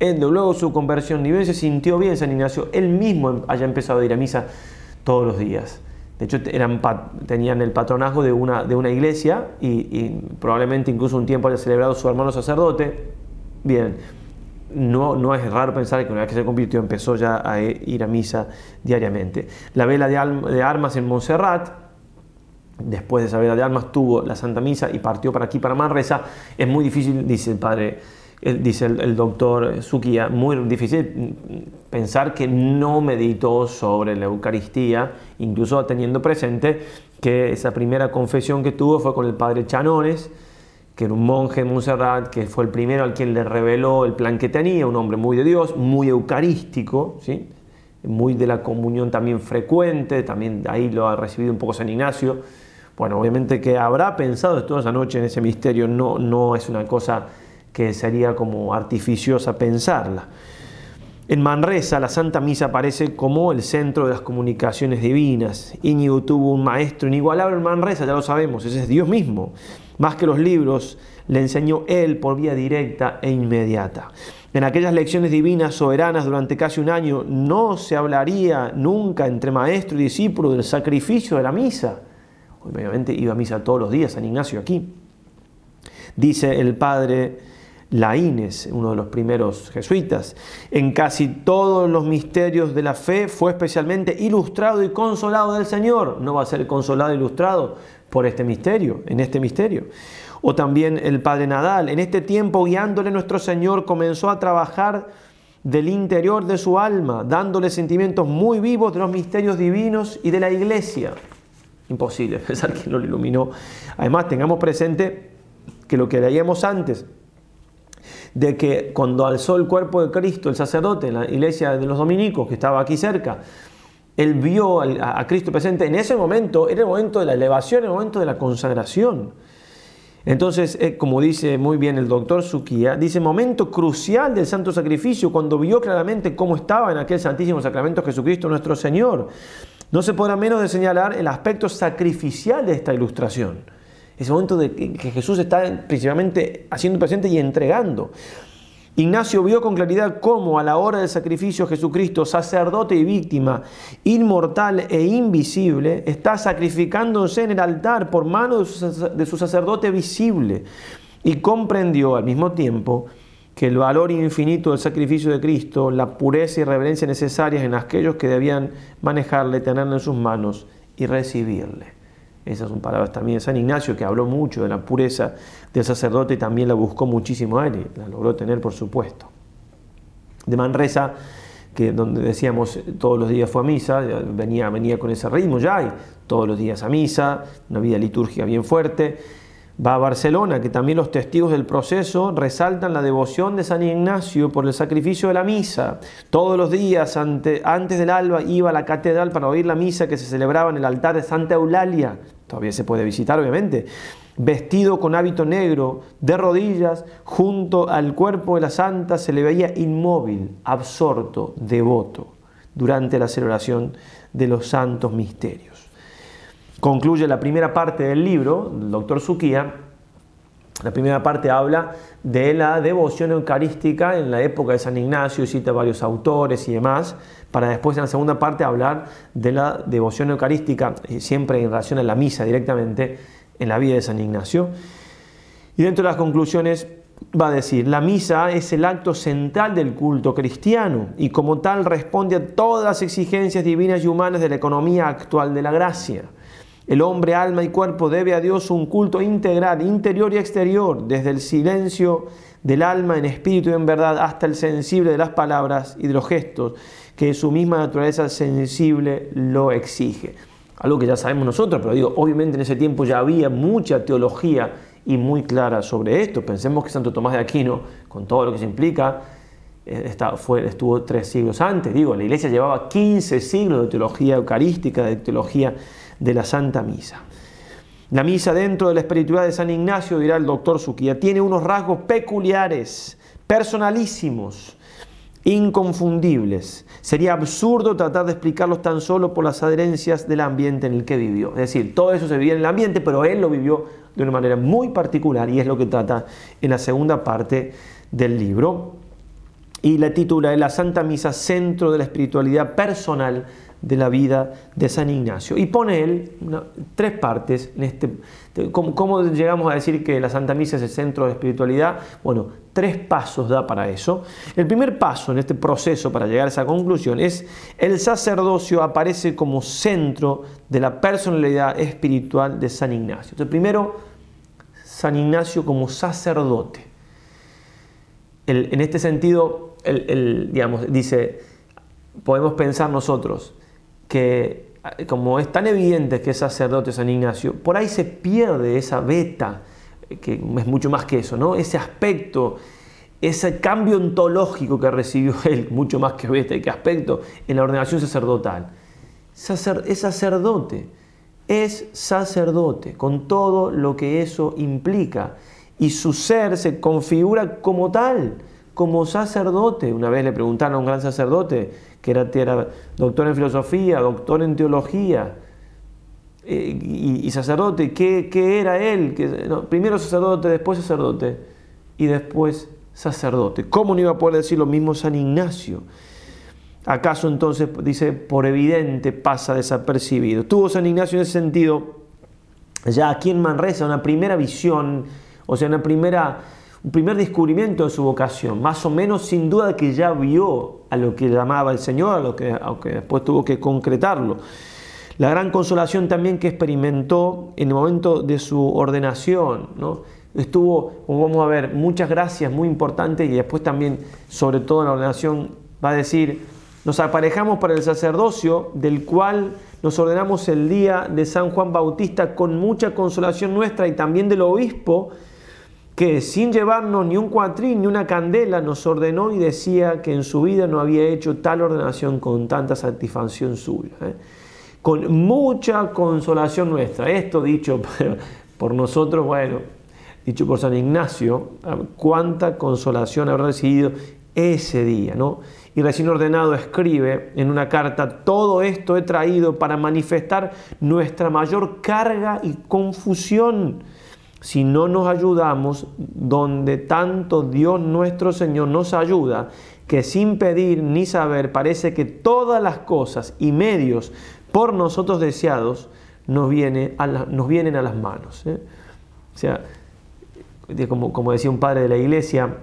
luego su conversión, ni bien se sintió bien San Ignacio, él mismo haya empezado a ir a misa todos los días. De hecho, tenían el patronazgo de una, de una iglesia y, probablemente incluso un tiempo haya celebrado su hermano sacerdote. Bien, no, no, es raro pensar que una vez que se convirtió empezó ya a ir a misa diariamente. La vela de, armas en Montserrat, después de esa vela de armas tuvo la Santa Misa y partió para aquí, para Manresa. Es muy difícil, dice el padre, dice el, doctor Suquía, muy difícil pensar que no meditó sobre la Eucaristía, incluso teniendo presente que esa primera confesión que tuvo fue con el padre Chanones, que era un monje de Montserrat, que fue el primero al quien le reveló el plan que tenía, un hombre muy de Dios, muy eucarístico, ¿sí? muy de la comunión también frecuente, también ahí lo ha recibido un poco San Ignacio. Bueno, obviamente que habrá pensado toda esa noche en ese misterio, no, no es una cosa que sería como artificiosa pensarla. En Manresa, la Santa Misa aparece como el centro de las comunicaciones divinas. Íñigo tuvo un maestro inigualable en Manresa, ya lo sabemos, ese es Dios mismo. Más que los libros, le enseñó Él por vía directa e inmediata. En aquellas lecciones divinas soberanas durante casi un año no se hablaría nunca entre maestro y discípulo del sacrificio de la misa. Obviamente iba a misa todos los días San Ignacio aquí. Dice el padre Laínez, uno de los primeros jesuitas. En casi todos los misterios de la fe fue especialmente ilustrado y consolado del Señor. No va a ser consolado e ilustrado por este misterio, en este misterio. O también el Padre Nadal. En este tiempo, guiándole nuestro Señor, comenzó a trabajar del interior de su alma, dándole sentimientos muy vivos de los misterios divinos y de la iglesia. Imposible pensar que lo iluminó. Además, tengamos presente que lo que leíamos antes, de que cuando alzó el cuerpo de Cristo, el sacerdote, en la iglesia de los dominicos, que estaba aquí cerca, él vio a Cristo presente, en ese momento era el momento de la elevación, el momento de la consagración. Entonces, eh, como dice muy bien el doctor Suquía, dice momento crucial del santo sacrificio, cuando vio claramente cómo estaba en aquel santísimo sacramento Jesucristo nuestro Señor. No se podrá menos de señalar el aspecto sacrificial de esta ilustración ese momento de que Jesús está principalmente haciendo presente y entregando. Ignacio vio con claridad cómo a la hora del sacrificio Jesucristo, sacerdote y víctima, inmortal e invisible, está sacrificándose en el altar por mano de su sacerdote visible y comprendió al mismo tiempo que el valor infinito del sacrificio de Cristo, la pureza y reverencia necesarias en aquellos que debían manejarle, tenerle en sus manos y recibirle. Esas son palabras también de San Ignacio, que habló mucho de la pureza del sacerdote y también la buscó muchísimo a él y la logró tener, por supuesto. De Manresa, que donde decíamos todos los días fue a misa, venía, venía con ese ritmo ya, y todos los días a misa, una vida litúrgica bien fuerte va a Barcelona, que también los testigos del proceso resaltan la devoción de San Ignacio por el sacrificio de la misa. Todos los días antes del alba iba a la catedral para oír la misa que se celebraba en el altar de Santa Eulalia. Todavía se puede visitar, obviamente. Vestido con hábito negro, de rodillas, junto al cuerpo de la santa, se le veía inmóvil, absorto, devoto, durante la celebración de los santos misterios concluye la primera parte del libro, el doctor Suquía, la primera parte habla de la devoción eucarística en la época de San Ignacio, cita varios autores y demás, para después en la segunda parte hablar de la devoción eucarística, eh, siempre en relación a la misa directamente, en la vida de San Ignacio. Y dentro de las conclusiones va a decir, la misa es el acto central del culto cristiano y como tal responde a todas las exigencias divinas y humanas de la economía actual de la gracia. El hombre, alma y cuerpo debe a Dios un culto integral, interior y exterior, desde el silencio del alma en espíritu y en verdad hasta el sensible de las palabras y de los gestos, que su misma naturaleza sensible lo exige. Algo que ya sabemos nosotros, pero digo, obviamente en ese tiempo ya había mucha teología y muy clara sobre esto. Pensemos que Santo Tomás de Aquino, con todo lo que se implica, eh, fue, estuvo tres siglos antes. Digo, la iglesia llevaba 15 siglos de teología eucarística, de teología de la Santa Misa. La misa dentro de la espiritualidad de San Ignacio, dirá el doctor Suquía, tiene unos rasgos peculiares, personalísimos, inconfundibles. Sería absurdo tratar de explicarlos tan solo por las adherencias del ambiente en el que vivió. Es decir, todo eso se vivía en el ambiente, pero él lo vivió de una manera muy particular y es lo que trata en la segunda parte del libro. Y la titula es La Santa Misa, Centro de la Espiritualidad Personal de la vida de San Ignacio. Y pone él tres partes. En este, ¿cómo, llegamos a decir que la Santa Misa es el centro de espiritualidad? Bueno, tres pasos da para eso. El primer paso en este proceso para llegar a esa conclusión es el sacerdocio aparece como centro de la personalidad espiritual de San Ignacio. Entonces, primero, San Ignacio como sacerdote. en este sentido, el, digamos, dice, podemos pensar nosotros, que como es tan evidente que es sacerdote San Ignacio, por ahí se pierde esa beta, que es mucho más que eso, ¿no? ese aspecto ese cambio ontológico que recibió él, mucho más que veste y que aspecto, en la ordenación sacerdotal. es sacerdote, es sacerdote, con todo lo que eso implica. Y su ser se configura como tal, como sacerdote. Una vez le preguntaron a un gran sacerdote, que era, doctor en filosofía, doctor en teología, eh, y, sacerdote, ¿qué, era él? primero sacerdote, después sacerdote, y después sacerdote. ¿Cómo no iba a poder decir lo mismo San Ignacio? ¿Acaso entonces, dice, por evidente pasa desapercibido? Tuvo San Ignacio en ese sentido, ya aquí en Manresa, una primera visión, o sea, una primera, primer descubrimiento de su vocación, más o menos sin duda que ya vio a lo que llamaba el Señor, a lo que, aunque después tuvo que concretarlo. La gran consolación también que experimentó en el momento de su ordenación, ¿no? estuvo, como vamos a ver, muchas gracias muy importantes y después también, sobre todo en la ordenación, va a decir, nos aparejamos para el sacerdocio del cual nos ordenamos el día de San Juan Bautista con mucha consolación nuestra y también del obispo, que sin llevarnos ni un cuatrín ni una candela nos ordenó y decía que en su vida no había hecho tal ordenación con tanta satisfacción suya. ¿eh? Con mucha consolación nuestra. Esto dicho por nosotros, bueno, dicho por San Ignacio, ah, cuánta consolación habrá recibido ese día, ¿no? Y recién ordenado escribe en una carta, todo esto he traído para manifestar nuestra mayor carga y confusión si no nos ayudamos donde tanto Dios nuestro Señor nos ayuda, que sin pedir ni saber parece que todas las cosas y medios por nosotros deseados nos, vienen a las manos. ¿eh? O sea, como, como decía un padre de la iglesia,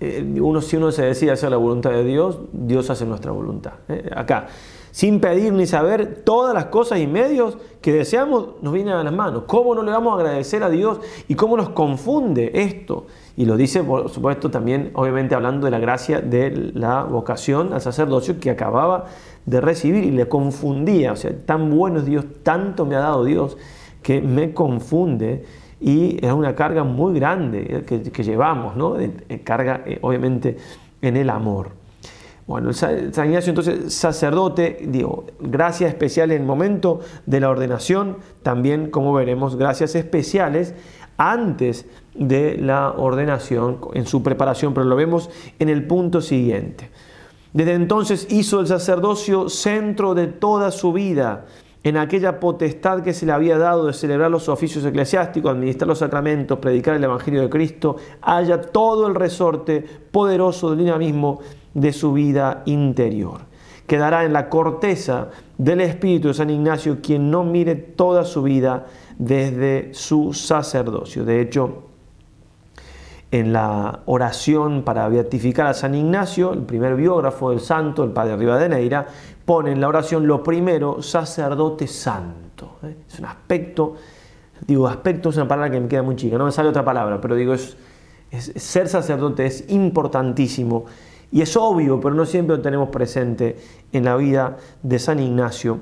eh, uno, si uno se decide hacer la voluntad de Dios, Dios hace nuestra voluntad. ¿eh? Acá, sin pedir ni saber, todas las cosas y medios que deseamos nos vienen a las manos. ¿Cómo no le vamos a agradecer a Dios y cómo nos confunde esto? Y lo dice, por supuesto, también, obviamente, hablando de la gracia de la vocación al sacerdocio que acababa de recibir y le confundía. O sea, tan bueno es Dios, tanto me ha dado Dios que me confunde y es una carga muy grande que, llevamos, ¿no? carga eh, obviamente en el amor. Bueno, San Ignacio entonces sacerdote, digo, gracias especiales en el momento de la ordenación, también como veremos, gracias especiales antes de la ordenación, en su preparación, pero lo vemos en el punto siguiente. Desde entonces hizo el sacerdocio centro de toda su vida en aquella potestad que se le había dado de celebrar los oficios eclesiásticos, administrar los sacramentos, predicar el Evangelio de Cristo, haya todo el resorte poderoso del dinamismo de su vida interior. Quedará en la corteza del Espíritu de San Ignacio quien no mire toda su vida desde su sacerdocio. De hecho, en la oración para beatificar a San Ignacio, el primer biógrafo del santo, el padre Rivadeneira, pone en la oración lo primero, sacerdote santo. ¿eh? Es un aspecto, digo, aspecto es una palabra que me queda muy chica, no me sale otra palabra, pero digo, es, ser sacerdote es importantísimo y es obvio, pero no siempre lo tenemos presente en la vida de San Ignacio.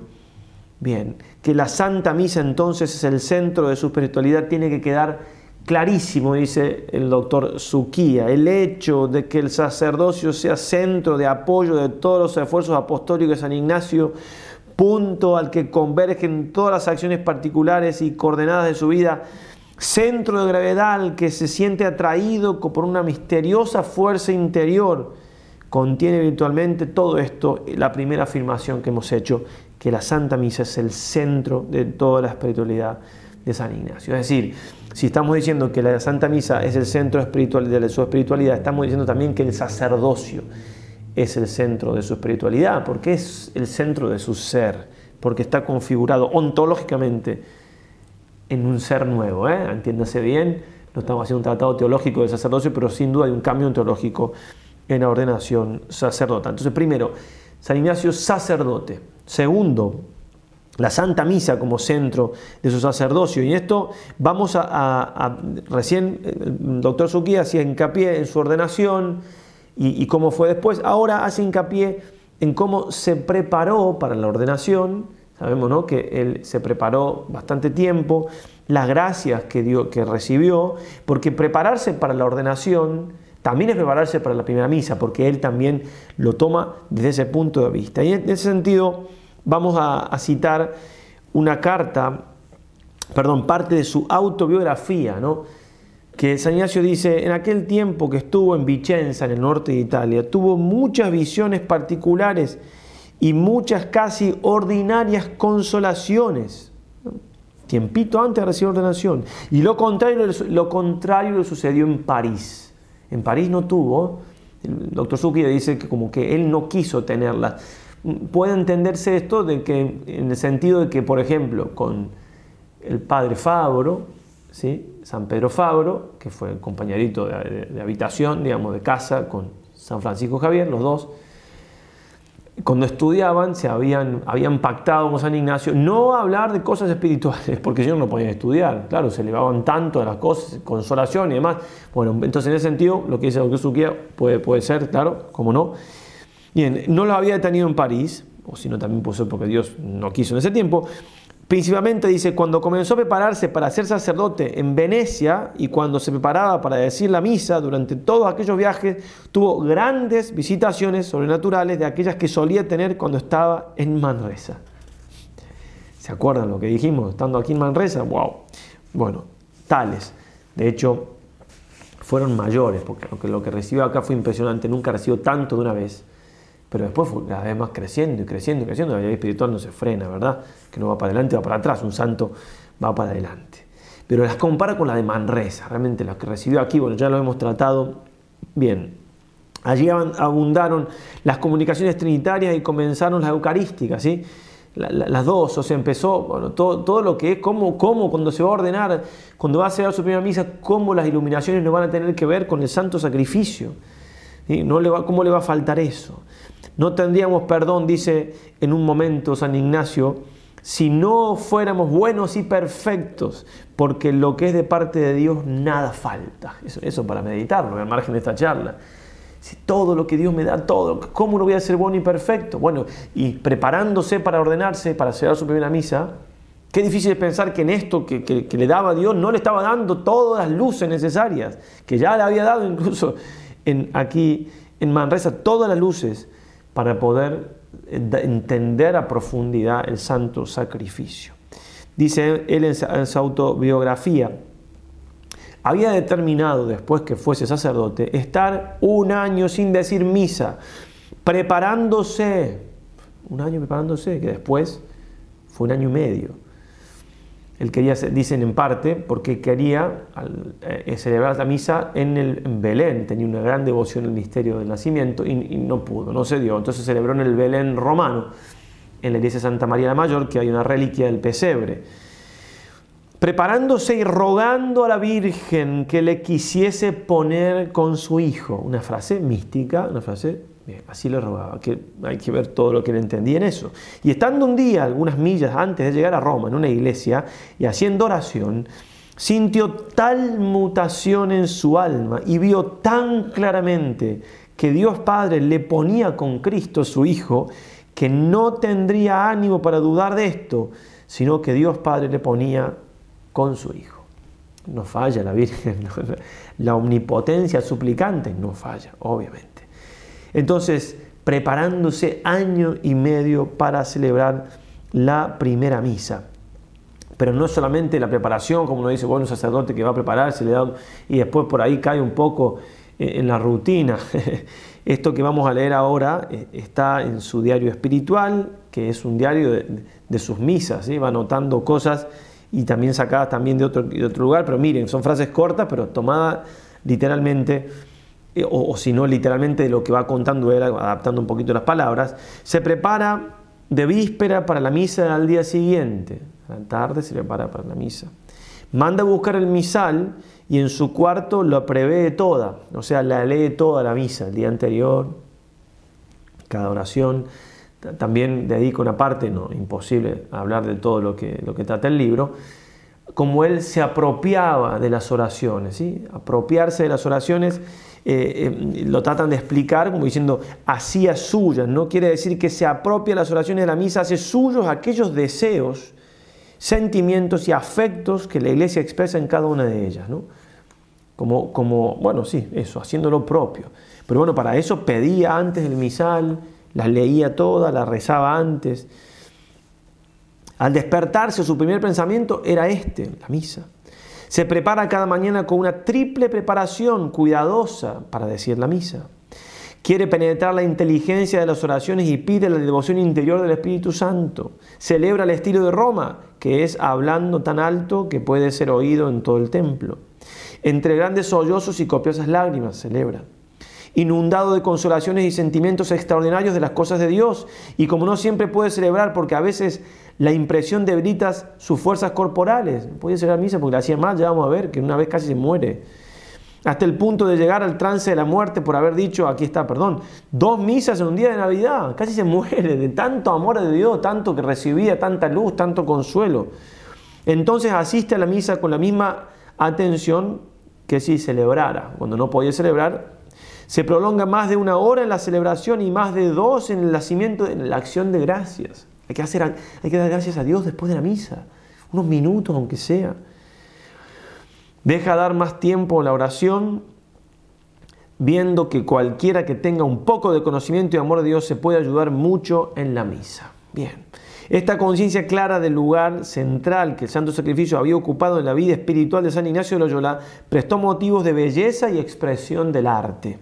Bien, que la Santa Misa entonces es el centro de su espiritualidad, tiene que quedar clarísimo, dice el doctor Suquía, el hecho de que el sacerdocio sea centro de apoyo de todos los esfuerzos apostólicos de San Ignacio, punto al que convergen todas las acciones particulares y coordenadas de su vida, centro de gravedad al que se siente atraído por una misteriosa fuerza interior, contiene virtualmente todo esto, la primera afirmación que hemos hecho, que la Santa Misa es el centro de toda la espiritualidad de San Ignacio. Es decir, si estamos diciendo que la Santa Misa es el centro espiritual de su espiritualidad, estamos diciendo también que el sacerdocio es el centro de su espiritualidad, porque es el centro de su ser, porque está configurado ontológicamente en un ser nuevo. ¿eh? Entiéndase bien, no estamos haciendo un tratado teológico del sacerdocio, pero sin duda hay un cambio teológico en la ordenación sacerdota. Entonces, primero, San Ignacio sacerdote. Segundo, la Santa Misa como centro de su sacerdocio. Y esto vamos a, recién el doctor Suquía hacía hincapié en su ordenación y, cómo fue después. Ahora hace hincapié en cómo se preparó para la ordenación. Sabemos ¿no? que él se preparó bastante tiempo, las gracias que, dio, que recibió, porque prepararse para la ordenación también es prepararse para la primera misa, porque él también lo toma desde ese punto de vista. Y en ese sentido vamos a, citar una carta, perdón, parte de su autobiografía, ¿no? que San Ignacio dice, en aquel tiempo que estuvo en Vicenza, en el norte de Italia, tuvo muchas visiones particulares y muchas casi ordinarias consolaciones. Tiempito antes de recibir ordenación. Y lo contrario, lo contrario sucedió en París en París no tuvo, el doctor Zucchi dice que como que él no quiso tenerla. Puede entenderse esto de que, en el sentido de que, por ejemplo, con el padre Fabro, ¿sí? San Pedro Fabro, que fue el compañerito de habitación, digamos, de casa con San Francisco Javier, los dos, cuando estudiaban se habían, habían pactado con San Ignacio no hablar de cosas espirituales, porque ellos no podían estudiar, claro, se elevaban tanto a las cosas, consolación y demás. Bueno, entonces en ese sentido, lo que dice Don Suquía puede, puede ser, claro, como no. Bien, no lo había detenido en París, o si no también puede ser porque Dios no quiso en ese tiempo, Principalmente dice, cuando comenzó a prepararse para ser sacerdote en Venecia y cuando se preparaba para decir la misa, durante todos aquellos viajes tuvo grandes visitaciones sobrenaturales de aquellas que solía tener cuando estaba en Manresa. ¿Se acuerdan lo que dijimos estando aquí en Manresa? ¡Wow! Bueno, tales. De hecho, fueron mayores, porque lo que recibió acá fue impresionante, nunca recibió tanto de una vez. Pero después fue cada vez más creciendo y creciendo y creciendo. La vida espiritual no se frena, ¿verdad? Que no va para adelante, va para atrás. Un santo va para adelante. Pero las compara con la de Manresa, realmente la que recibió aquí, bueno, ya lo hemos tratado bien. Allí abundaron las comunicaciones trinitarias y comenzaron las eucarísticas, ¿sí? las dos, o sea, empezó bueno, todo, todo, lo que es, cómo, cómo, cuando se va a ordenar, cuando va a hacer su primera misa, cómo las iluminaciones no van a tener que ver con el santo sacrificio. No le va, ¿Cómo le va a faltar eso? No tendríamos perdón, dice en un momento San Ignacio, si no fuéramos buenos y perfectos, porque lo que es de parte de Dios nada falta. Eso, para meditarlo, al margen de esta charla. Si todo lo que Dios me da, todo, ¿cómo no voy a ser bueno y perfecto? Bueno, y preparándose para ordenarse, para hacer su primera misa, qué difícil es pensar que en esto que, que le daba Dios no le estaba dando todas las luces necesarias, que ya le había dado incluso en, aquí en Manresa todas las luces para poder entender a profundidad el santo sacrificio. Dice él en su autobiografía, había determinado después que fuese sacerdote estar un año sin decir misa, preparándose, un año preparándose, que después fue un año y medio él quería, dicen en parte, porque quería eh, celebrar la misa en, el, Belén, tenía una gran devoción al misterio del nacimiento y, no pudo, no se dio. Entonces celebró en el Belén romano, en la iglesia de Santa María la Mayor, que hay una reliquia del pesebre. Preparándose y rogando a la Virgen que le quisiese poner con su hijo. Una frase mística, una frase así le rogaba, que hay que ver todo lo que él entendía en eso. Y estando un día, algunas millas antes de llegar a Roma, en una iglesia, y haciendo oración, sintió tal mutación en su alma y vio tan claramente que Dios Padre le ponía con Cristo su Hijo, que no tendría ánimo para dudar de esto, sino que Dios Padre le ponía con su Hijo. No falla la Virgen, la omnipotencia suplicante no falla, obviamente. Entonces, preparándose año y medio para celebrar la primera misa. Pero no solamente la preparación, como nos dice, bueno, un sacerdote que va a prepararse le da, y después por ahí cae un poco eh, en la rutina. Esto que vamos a leer ahora eh, está en su diario espiritual, que es un diario de, sus misas, va anotando cosas y también sacadas también de otro, de otro lugar, pero miren, son frases cortas, pero tomadas literalmente o, si no literalmente de lo que va contando él, adaptando un poquito las palabras, se prepara de víspera para la misa al día siguiente. A la tarde se prepara para la misa. Manda a buscar el misal y en su cuarto lo prevé toda, o sea, la lee toda la misa, el día anterior, cada oración. También dedica una parte, no, imposible hablar de todo lo que, lo que trata el libro, como él se apropiaba de las oraciones, ¿sí? apropiarse de las oraciones eh, eh, lo tratan de explicar como diciendo hacía suyas, no quiere decir que se apropia las oraciones de la misa, hace suyos aquellos deseos, sentimientos y afectos que la iglesia expresa en cada una de ellas. ¿no? como, como, bueno, sí, eso, haciendo lo propio. Pero bueno, para eso pedía antes el misal, las leía todas, las rezaba antes. Al despertarse, su primer pensamiento era este, la misa. Se prepara cada mañana con una triple preparación cuidadosa para decir la misa. Quiere penetrar la inteligencia de las oraciones y pide la devoción interior del Espíritu Santo. Celebra el estilo de Roma, que es hablando tan alto que puede ser oído en todo el templo. Entre grandes sollozos y copiosas lágrimas celebra inundado de consolaciones y sentimientos extraordinarios de las cosas de Dios. Y como no siempre puede celebrar, porque a veces la impresión debilita sus fuerzas corporales, puede celebrar misa porque la hacía mal, ya vamos a ver que una vez casi se muere. Hasta el punto de llegar al trance de la muerte por haber dicho, aquí está, perdón, dos misas en un día de Navidad, casi se muere de tanto amor de Dios, tanto que recibía, tanta luz, tanto consuelo. Entonces asiste a la misa con la misma atención que si celebrara. Cuando no podía celebrar, se prolonga más de una hora en la celebración y más de dos en el nacimiento, en la acción de gracias. Hay que, hacer, hay que dar gracias a Dios después de la misa, unos minutos aunque sea. Deja dar más tiempo a la oración, viendo que cualquiera que tenga un poco de conocimiento y amor de Dios se puede ayudar mucho en la misa. Bien. Esta conciencia clara del lugar central que el santo sacrificio había ocupado en la vida espiritual de San Ignacio de Loyola prestó motivos de belleza y expresión del arte.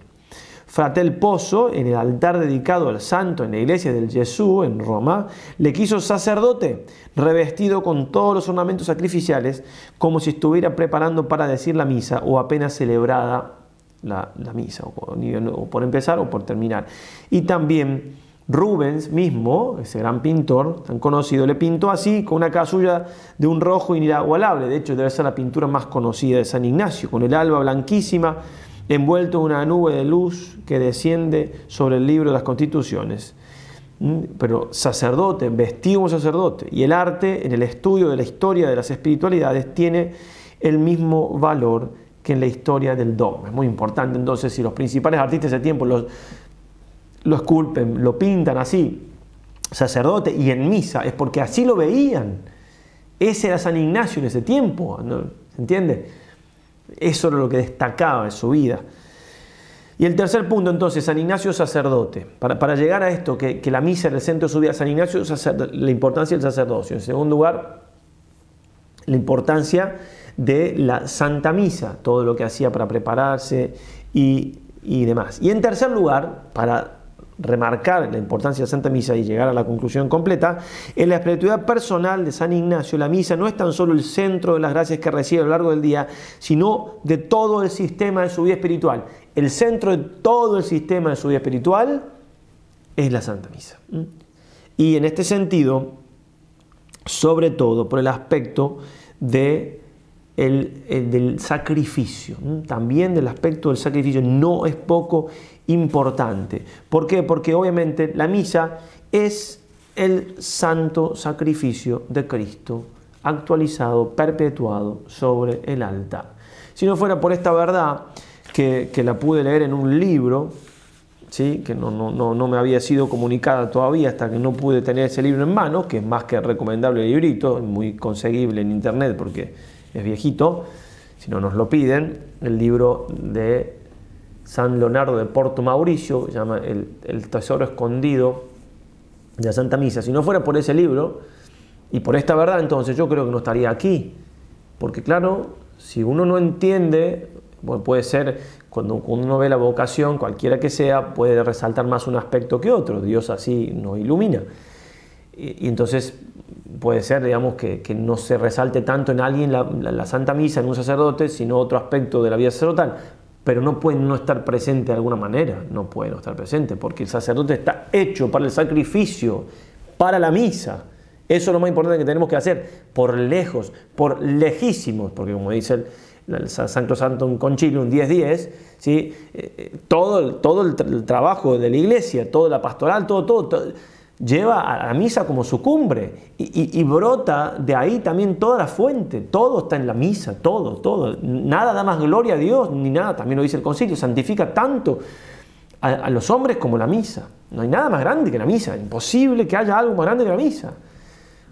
Fratel Pozo, en el altar dedicado al santo en la iglesia del Jesús en Roma, le quiso sacerdote, revestido con todos los ornamentos sacrificiales, como si estuviera preparando para decir la misa o apenas celebrada la, misa, o, por empezar o por terminar. Y también Rubens mismo, ese gran pintor tan conocido, le pintó así con una casulla de un rojo inigualable. De hecho, debe ser la pintura más conocida de San Ignacio, con el alba blanquísima envuelto en una nube de luz que desciende sobre el libro de las constituciones. Mm, pero sacerdote, vestido como sacerdote. Y el arte, en el estudio de la historia de las espiritualidades, tiene el mismo valor que en la historia del dogma. Es muy importante entonces si los principales artistas de ese tiempo lo esculpen, lo pintan así, sacerdote y en misa, es porque así lo veían. Ese era San Ignacio en ese tiempo, ¿se entiende? Eso era lo que destacaba en su vida. Y el tercer punto entonces, San Ignacio sacerdote. Para, llegar a esto, que, la misa era el centro de su vida, San Ignacio la importancia del sacerdocio. En segundo lugar, la importancia de la Santa Misa, todo lo que hacía para prepararse y, y demás. Y en tercer lugar, para remarcar la importancia de Santa Misa y llegar a la conclusión completa, en la espiritualidad personal de San Ignacio, la misa no es tan solo el centro de las gracias que recibe a lo largo del día, sino de todo el sistema de su vida espiritual. El centro de todo el sistema de su vida espiritual es la Santa Misa. Y en este sentido, sobre todo por el aspecto de del sacrificio, también del aspecto del sacrificio, no es poco importante. ¿Por qué? Porque obviamente la misa es el santo sacrificio de Cristo actualizado, perpetuado sobre el altar. Si no fuera por esta verdad, que, la pude leer en un libro, ¿sí? que no, no, no, me había sido comunicada todavía hasta que no pude tener ese libro en mano, que es más que recomendable el librito, muy conseguible en internet porque es viejito, si no nos lo piden, el libro de San Leonardo de Porto Mauricio, llama el, Tesoro Escondido de la Santa Misa. Si no fuera por ese libro y por esta verdad, entonces yo creo que no estaría aquí. Porque claro, si uno no entiende, puede ser, cuando uno ve la vocación, cualquiera que sea, puede resaltar más un aspecto que otro. Dios así nos ilumina. Y, entonces puede ser, digamos, que, no se resalte tanto en alguien la, la, Santa Misa, en un sacerdote, sino otro aspecto de la vida sacerdotal pero no pueden no estar presente de alguna manera, no pueden no estar presente, porque el sacerdote está hecho para el sacrificio, para la misa. Eso es lo más importante que tenemos que hacer, por lejos, por lejísimos, porque como dice el, Santo Santo Concilium 10.10, ¿sí? Eh, eh, todo, todo el, trabajo de la iglesia, toda la pastoral, todo, todo lleva a la misa como su cumbre y, brota de ahí también toda la fuente, todo está en la misa, todo, todo. Nada da más gloria a Dios, ni nada, también lo dice el concilio, santifica tanto a, los hombres como la misa. No hay nada más grande que la misa, imposible que haya algo más grande que la misa.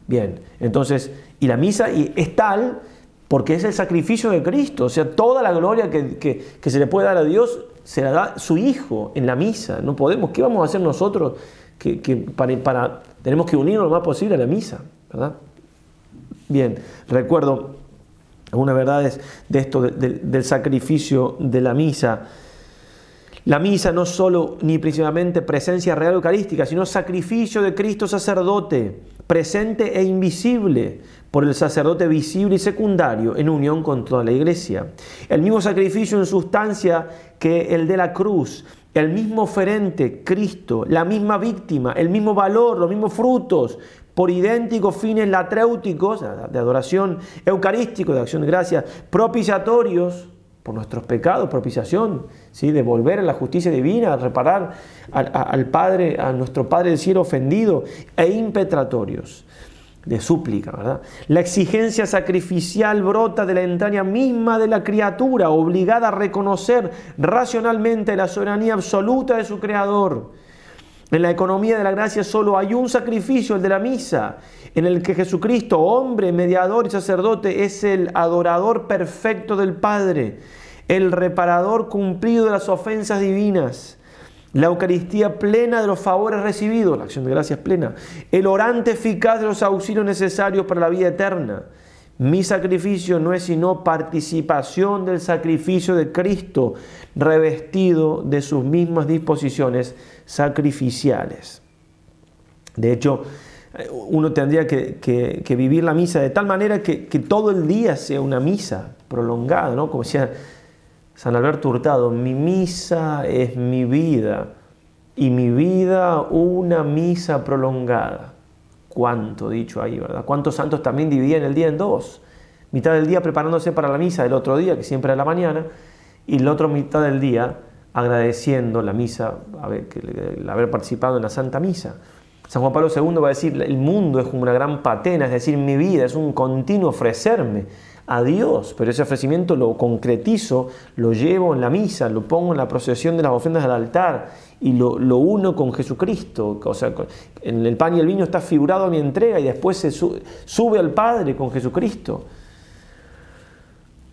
Bien, entonces, y la misa es tal porque es el sacrificio de Cristo, o sea, toda la gloria que, se le puede dar a Dios se la da su Hijo en la misa. No podemos, ¿qué vamos a hacer nosotros que, para, tenemos que unirnos lo más posible a la misa, ¿verdad? Bien, recuerdo algunas verdades de esto, del sacrificio de la misa. La misa no solo ni principalmente presencia real eucarística, sino sacrificio de Cristo sacerdote, presente e invisible por el sacerdote visible y secundario en unión con toda la iglesia. El mismo sacrificio en sustancia que el de la cruz, el mismo oferente, Cristo, la misma víctima, el mismo valor, los mismos frutos, por idénticos fines latréuticos, de adoración eucarístico, de acción de gracias, propiciatorios, por nuestros pecados, propiciación, ¿sí? de volver a la justicia divina, reparar al, Padre, a nuestro Padre del cielo ofendido, e impetratorios, de súplica, ¿verdad? La exigencia sacrificial brota de la entraña misma de la criatura, obligada a reconocer racionalmente la soberanía absoluta de su Creador. En la economía de la gracia solo hay un sacrificio, el de la misa, en el que Jesucristo, hombre, mediador y sacerdote, es el adorador perfecto del Padre, el reparador cumplido de las ofensas divinas, la Eucaristía plena de los favores recibidos, la acción de gracias plena, el orante eficaz de los auxilios necesarios para la vida eterna. Mi sacrificio no es sino participación del sacrificio de Cristo, revestido de sus mismas disposiciones sacrificiales. De hecho, uno tendría que, vivir la misa de tal manera que, todo el día sea una misa prolongada, ¿no? Como decía San Alberto Hurtado, mi misa es mi vida y mi vida una misa prolongada. Cuánto dicho ahí, ¿verdad? ¿Cuántos santos también dividían el día en dos? Mitad del día preparándose para la misa del otro día, que siempre era la mañana, y la otra mitad del día agradeciendo la misa, el haber participado en la Santa Misa. San Juan Pablo II va a decir, el mundo es como una gran patena, es decir, mi vida es un continuo ofrecerme a Dios, pero ese ofrecimiento lo concretizo, lo llevo en la misa, lo pongo en la procesión de las ofrendas del altar y lo, uno con Jesucristo. O sea, en el pan y el vino está figurado a mi entrega y después se sube al Padre con Jesucristo.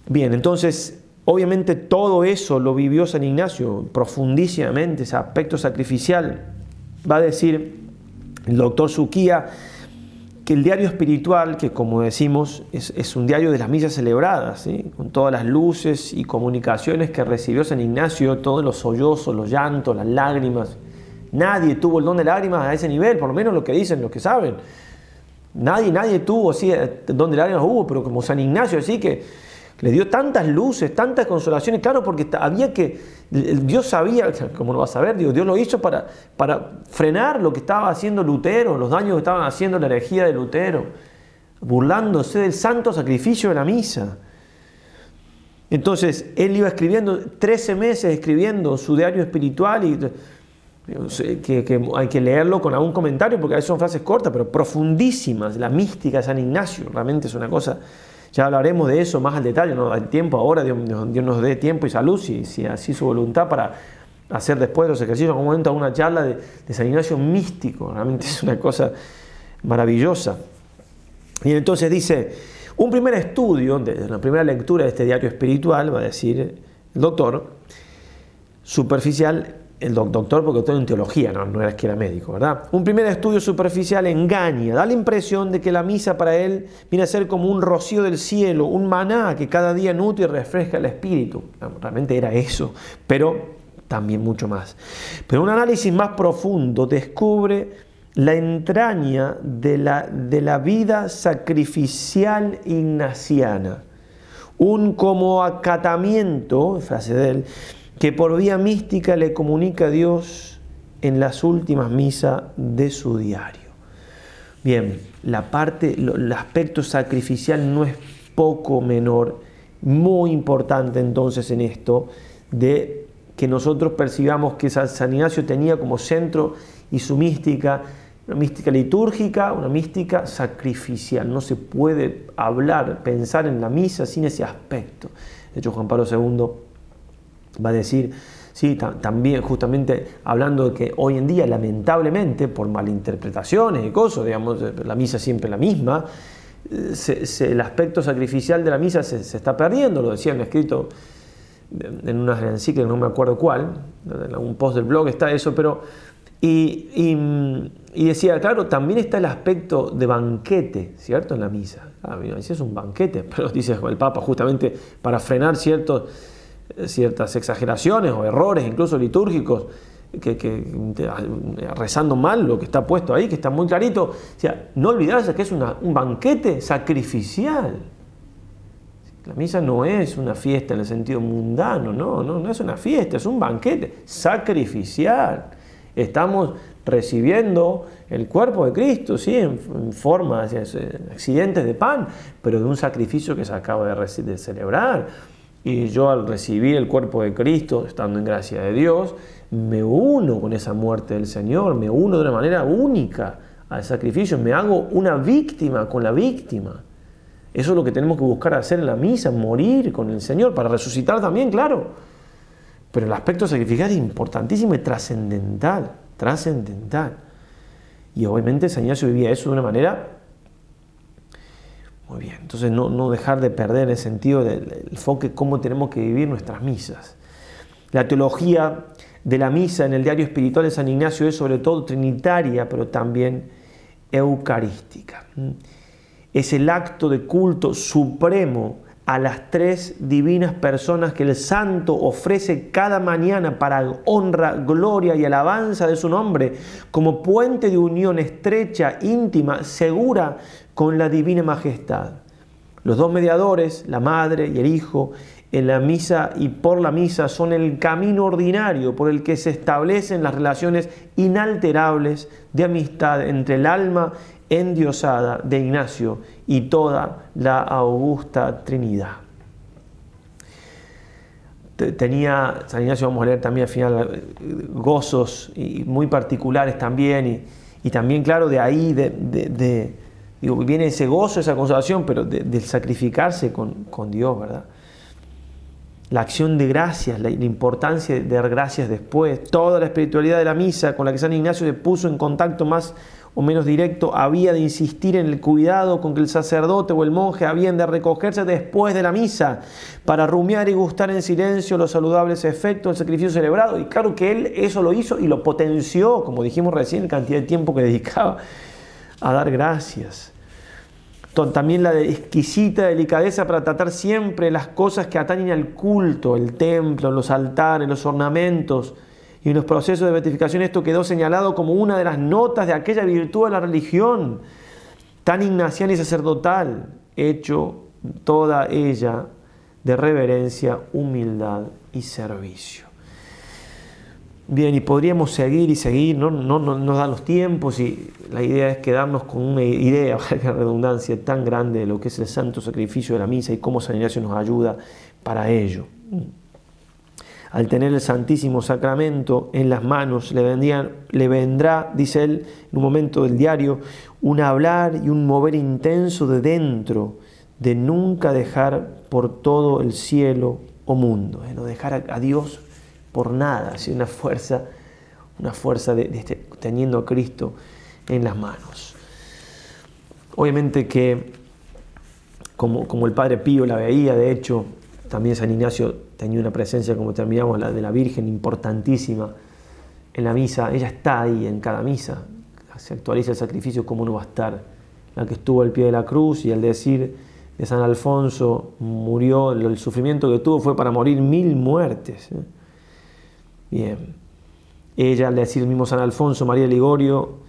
Bien, entonces, obviamente todo eso lo vivió San Ignacio profundísimamente, ese aspecto sacrificial. Va a decir, el doctor Suquía, que el diario espiritual, que como decimos es, un diario de las misas celebradas, con todas las luces y comunicaciones que recibió San Ignacio, todos los sollozos, los llantos, las lágrimas, nadie tuvo el don de lágrimas a ese nivel, por lo menos lo que dicen, los que saben. Nadie, nadie tuvo así, el don de lágrimas hubo, pero como San Ignacio, así que le dio tantas luces, tantas consolaciones, claro, porque había que, Dios sabía, como lo vas a ver, Dios, Dios lo hizo para, para frenar lo que estaba haciendo Lutero, los daños que estaban haciendo la herejía de Lutero, burlándose del santo sacrificio de la misa. Entonces, él iba escribiendo, 13 meses escribiendo su diario espiritual y que, hay que leerlo con algún comentario porque a veces son frases cortas, pero profundísimas. La mística de San Ignacio realmente es una cosa ya hablaremos de eso más al detalle, no hay tiempo ahora, Dios, nos dé tiempo y salud, si, si, así su voluntad para hacer después de los ejercicios, en un momento una charla de, San Ignacio místico, realmente es una cosa maravillosa. Y entonces dice, un primer estudio, de la primera lectura de este diario espiritual, va a decir el doctor, superficial, el doctor, porque todo en teología, no, era que era médico, ¿verdad? Un primer estudio superficial engaña, da la impresión de que la misa para él viene a ser como un rocío del cielo, un maná que cada día nutre y refresca el espíritu. Realmente era eso, pero también mucho más. Pero un análisis más profundo descubre la entraña de la, de la vida sacrificial ignaciana, un como acatamiento, frase de él, que por vía mística le comunica a Dios en las últimas misas de su diario. Bien, la parte, el aspecto sacrificial no es poco menor, muy importante entonces en esto, de que nosotros percibamos que San Ignacio tenía como centro y su mística, una mística litúrgica, una mística sacrificial. No se puede hablar, pensar en la misa sin ese aspecto. De hecho, Juan Pablo II va a decir, sí, también justamente hablando de que hoy en día, lamentablemente, por malinterpretaciones y cosas, digamos, la misa siempre la misma, el aspecto sacrificial de la misa se, está perdiendo, lo decían escrito en una encíclica, no me acuerdo cuál, en algún post del blog está eso, pero y, decía, claro, también está el aspecto de banquete, ¿cierto? En la misa. Ah, mira, es un banquete, pero dice el Papa justamente para frenar ciertos, ciertas exageraciones o errores, incluso litúrgicos, que, rezando mal lo que está puesto ahí, que está muy clarito. No olvidarse que es un banquete sacrificial. La misa no es una fiesta en el sentido mundano, no, no, no es una fiesta, es un banquete sacrificial. Estamos recibiendo el cuerpo de Cristo, sí, en, forma de accidentes de pan, pero de un sacrificio que se acaba de celebrar. Y yo al recibir el cuerpo de Cristo, estando en gracia de Dios, me uno con esa muerte del Señor, me uno de una manera única al sacrificio, me hago una víctima con la víctima. Eso es lo que tenemos que buscar hacer en la misa, morir con el Señor, para resucitar también, claro. Pero el aspecto sacrificial es importantísimo y trascendental, trascendental. Y obviamente San Ignacio vivía eso de una manera muy bien. Entonces no, no dejar de perder el sentido del enfoque cómo tenemos que vivir nuestras misas. La teología de la misa en el diario espiritual de San Ignacio es sobre todo trinitaria, pero también eucarística. Es el acto de culto supremo a las tres divinas personas que el santo ofrece cada mañana para honra, gloria y alabanza de su nombre, como puente de unión estrecha, íntima, segura con la divina majestad. Los dos mediadores, la Madre y el Hijo, en la misa y por la misa son el camino ordinario por el que se establecen las relaciones inalterables de amistad entre el alma endiosada de Ignacio y toda la augusta Trinidad. Tenía, San Ignacio vamos a leer también al final gozos y muy particulares también y, también claro de ahí de, viene ese gozo, esa consolación, pero del sacrificarse con, con Dios, ¿verdad? la acción de gracias, la, importancia de dar gracias después, toda la espiritualidad de la misa con la que San Ignacio se puso en contacto más o menos directo, había de insistir en el cuidado con que el sacerdote o el monje habían de recogerse después de la misa para rumiar y gustar en silencio los saludables efectos del sacrificio celebrado. Y claro que él eso lo hizo y lo potenció, como dijimos recién, cantidad de tiempo que dedicaba a dar gracias también la exquisita delicadeza para tratar siempre las cosas que atañen al culto, el templo, los altares, los ornamentos. Y los procesos de beatificación esto quedó señalado como una de las notas de aquella virtud de la religión, tan ignaciana y sacerdotal, hecho toda ella de reverencia, humildad y servicio. Bien, y podríamos seguir y seguir, no, no, no nos dan los tiempos y la idea es quedarnos con una idea, valga redundancia, tan grande de lo que es el santo sacrificio de la misa y cómo San Ignacio nos ayuda para ello. Al tener el Santísimo Sacramento en las manos, le, le vendrá, dice él en un momento del diario, un hablar y un mover intenso de dentro, de nunca dejar por todo el cielo o mundo, de no dejar a Dios por nada, sino una fuerza, una fuerza de, este, teniendo a Cristo en las manos. Obviamente que, como, como, el Padre Pío la veía, de hecho, también San Ignacio tenía una presencia, como terminamos, la de la Virgen importantísima en la misa. Ella está ahí en cada misa. Se actualiza el sacrificio, ¿cómo no va a estar? La que estuvo al pie de la cruz y al decir de San Alfonso murió, el sufrimiento que tuvo fue para morir mil muertes. Bien. Ella, le decía el mismo San Alfonso, María Ligorio,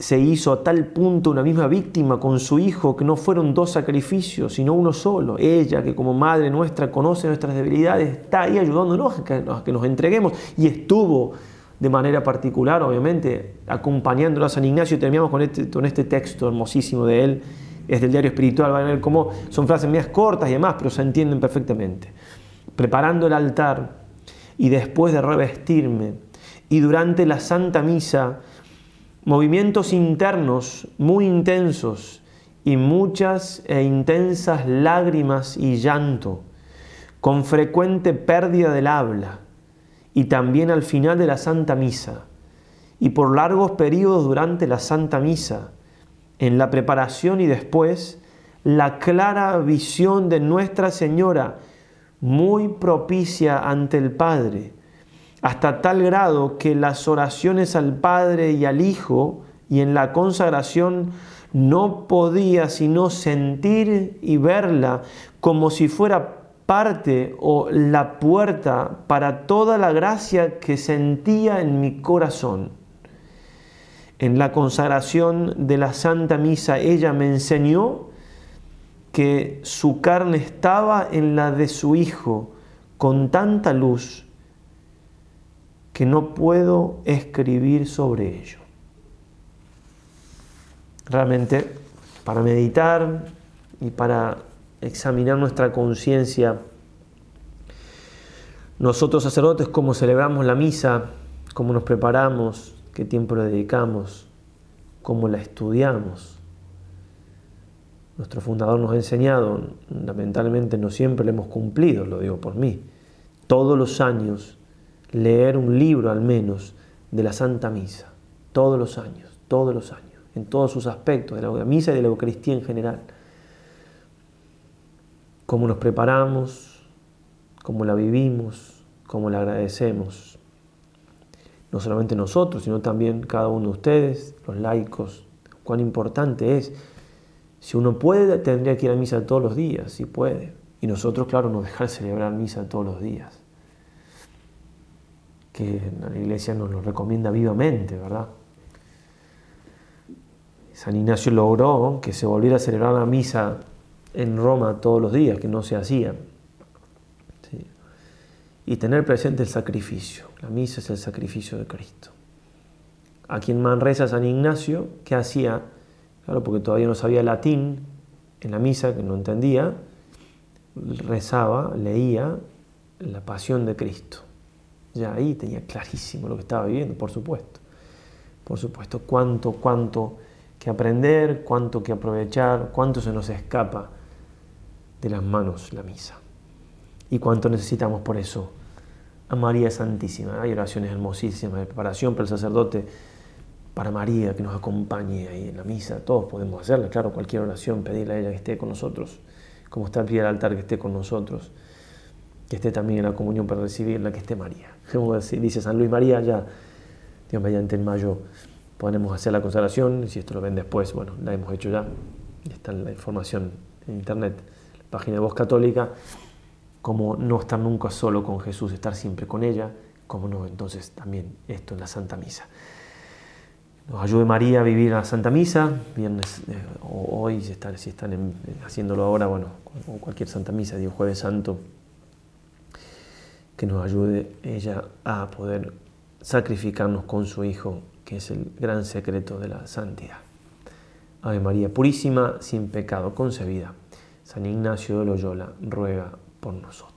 se hizo a tal punto una misma víctima con su hijo que no fueron dos sacrificios, sino uno solo. Ella, que como madre nuestra conoce nuestras debilidades, está ahí ayudándonos a que, nos entreguemos y estuvo de manera particular, obviamente, acompañándolo a San Ignacio. Terminamos con este, con este texto hermosísimo de él, es del diario espiritual, van a ver cómo son frases medias cortas y demás, pero se entienden perfectamente. Preparando el altar, y después de revestirme. Y durante la Santa Misa, movimientos internos muy intensos y muchas e intensas lágrimas y llanto, con frecuente pérdida del habla, y también al final de la Santa Misa, y por largos periodos durante la Santa Misa, en la preparación y después la clara visión de Nuestra Señora, muy propicia ante el Padre, hasta tal grado que las oraciones al Padre y al Hijo y en la consagración no podía sino sentir y verla como si fuera parte o la puerta para toda la gracia que sentía en mi corazón. En la consagración de la Santa Misa ella me enseñó que su carne estaba en la de su Hijo con tanta luz que no puedo escribir sobre ello. Realmente, para meditar y para examinar nuestra conciencia. Nosotros sacerdotes, cómo celebramos la misa, cómo nos preparamos, qué tiempo le dedicamos, cómo la estudiamos. Nuestro fundador nos ha enseñado, lamentablemente no siempre lo hemos cumplido, lo digo por mí, todos los años leer un libro al menos de la Santa Misa, todos los años, todos los años, en todos sus aspectos, de la misa y de la Eucaristía en general cómo nos preparamos, cómo la vivimos, cómo la agradecemos. No solamente nosotros, sino también cada uno de ustedes, los laicos. Cuán importante es. Si uno puede, tendría que ir a misa todos los días, si puede. Y nosotros, claro, no dejar celebrar misa todos los días. Que la iglesia nos lo recomienda vivamente, ¿verdad? San Ignacio logró que se volviera a celebrar la misa en Roma todos los días, que no se hacía. Y tener presente el sacrificio. La misa es el sacrificio de Cristo. A quien reza San Ignacio, ¿qué hacía? Claro, porque todavía no sabía latín en la misa, que no entendía, rezaba, leía la pasión de Cristo. Ya ahí tenía clarísimo lo que estaba viviendo, por supuesto. Por supuesto, cuánto, cuánto que aprender, cuánto que aprovechar, cuánto se nos escapa de las manos la misa. Y cuánto necesitamos por eso a María Santísima. Hay oraciones hermosísimas de preparación para el sacerdote, para María que nos acompañe ahí en la misa. Todos podemos hacerla, claro, cualquier oración, pedirle a ella que esté con nosotros, como está al pie del altar, que esté con nosotros, que esté también en la comunión para recibirla, que esté María. Como dice San Luis María, ya, Dios mediante en mayo podemos hacer la consagración, si esto lo ven después, bueno, la hemos hecho ya, está la información en internet página de Voz Católica, como no estar nunca solo con Jesús, estar siempre con ella, como no, entonces también esto en la Santa Misa. Nos ayude María a vivir la Santa Misa, viernes eh, o hoy, si están, si están haciéndolo ahora, bueno, o cualquier Santa Misa, Dios Jueves Santo, que nos ayude ella a poder sacrificarnos con su Hijo, que es el gran secreto de la santidad. Ave María Purísima, sin pecado concebida. San Ignacio de Loyola ruega por nosotros.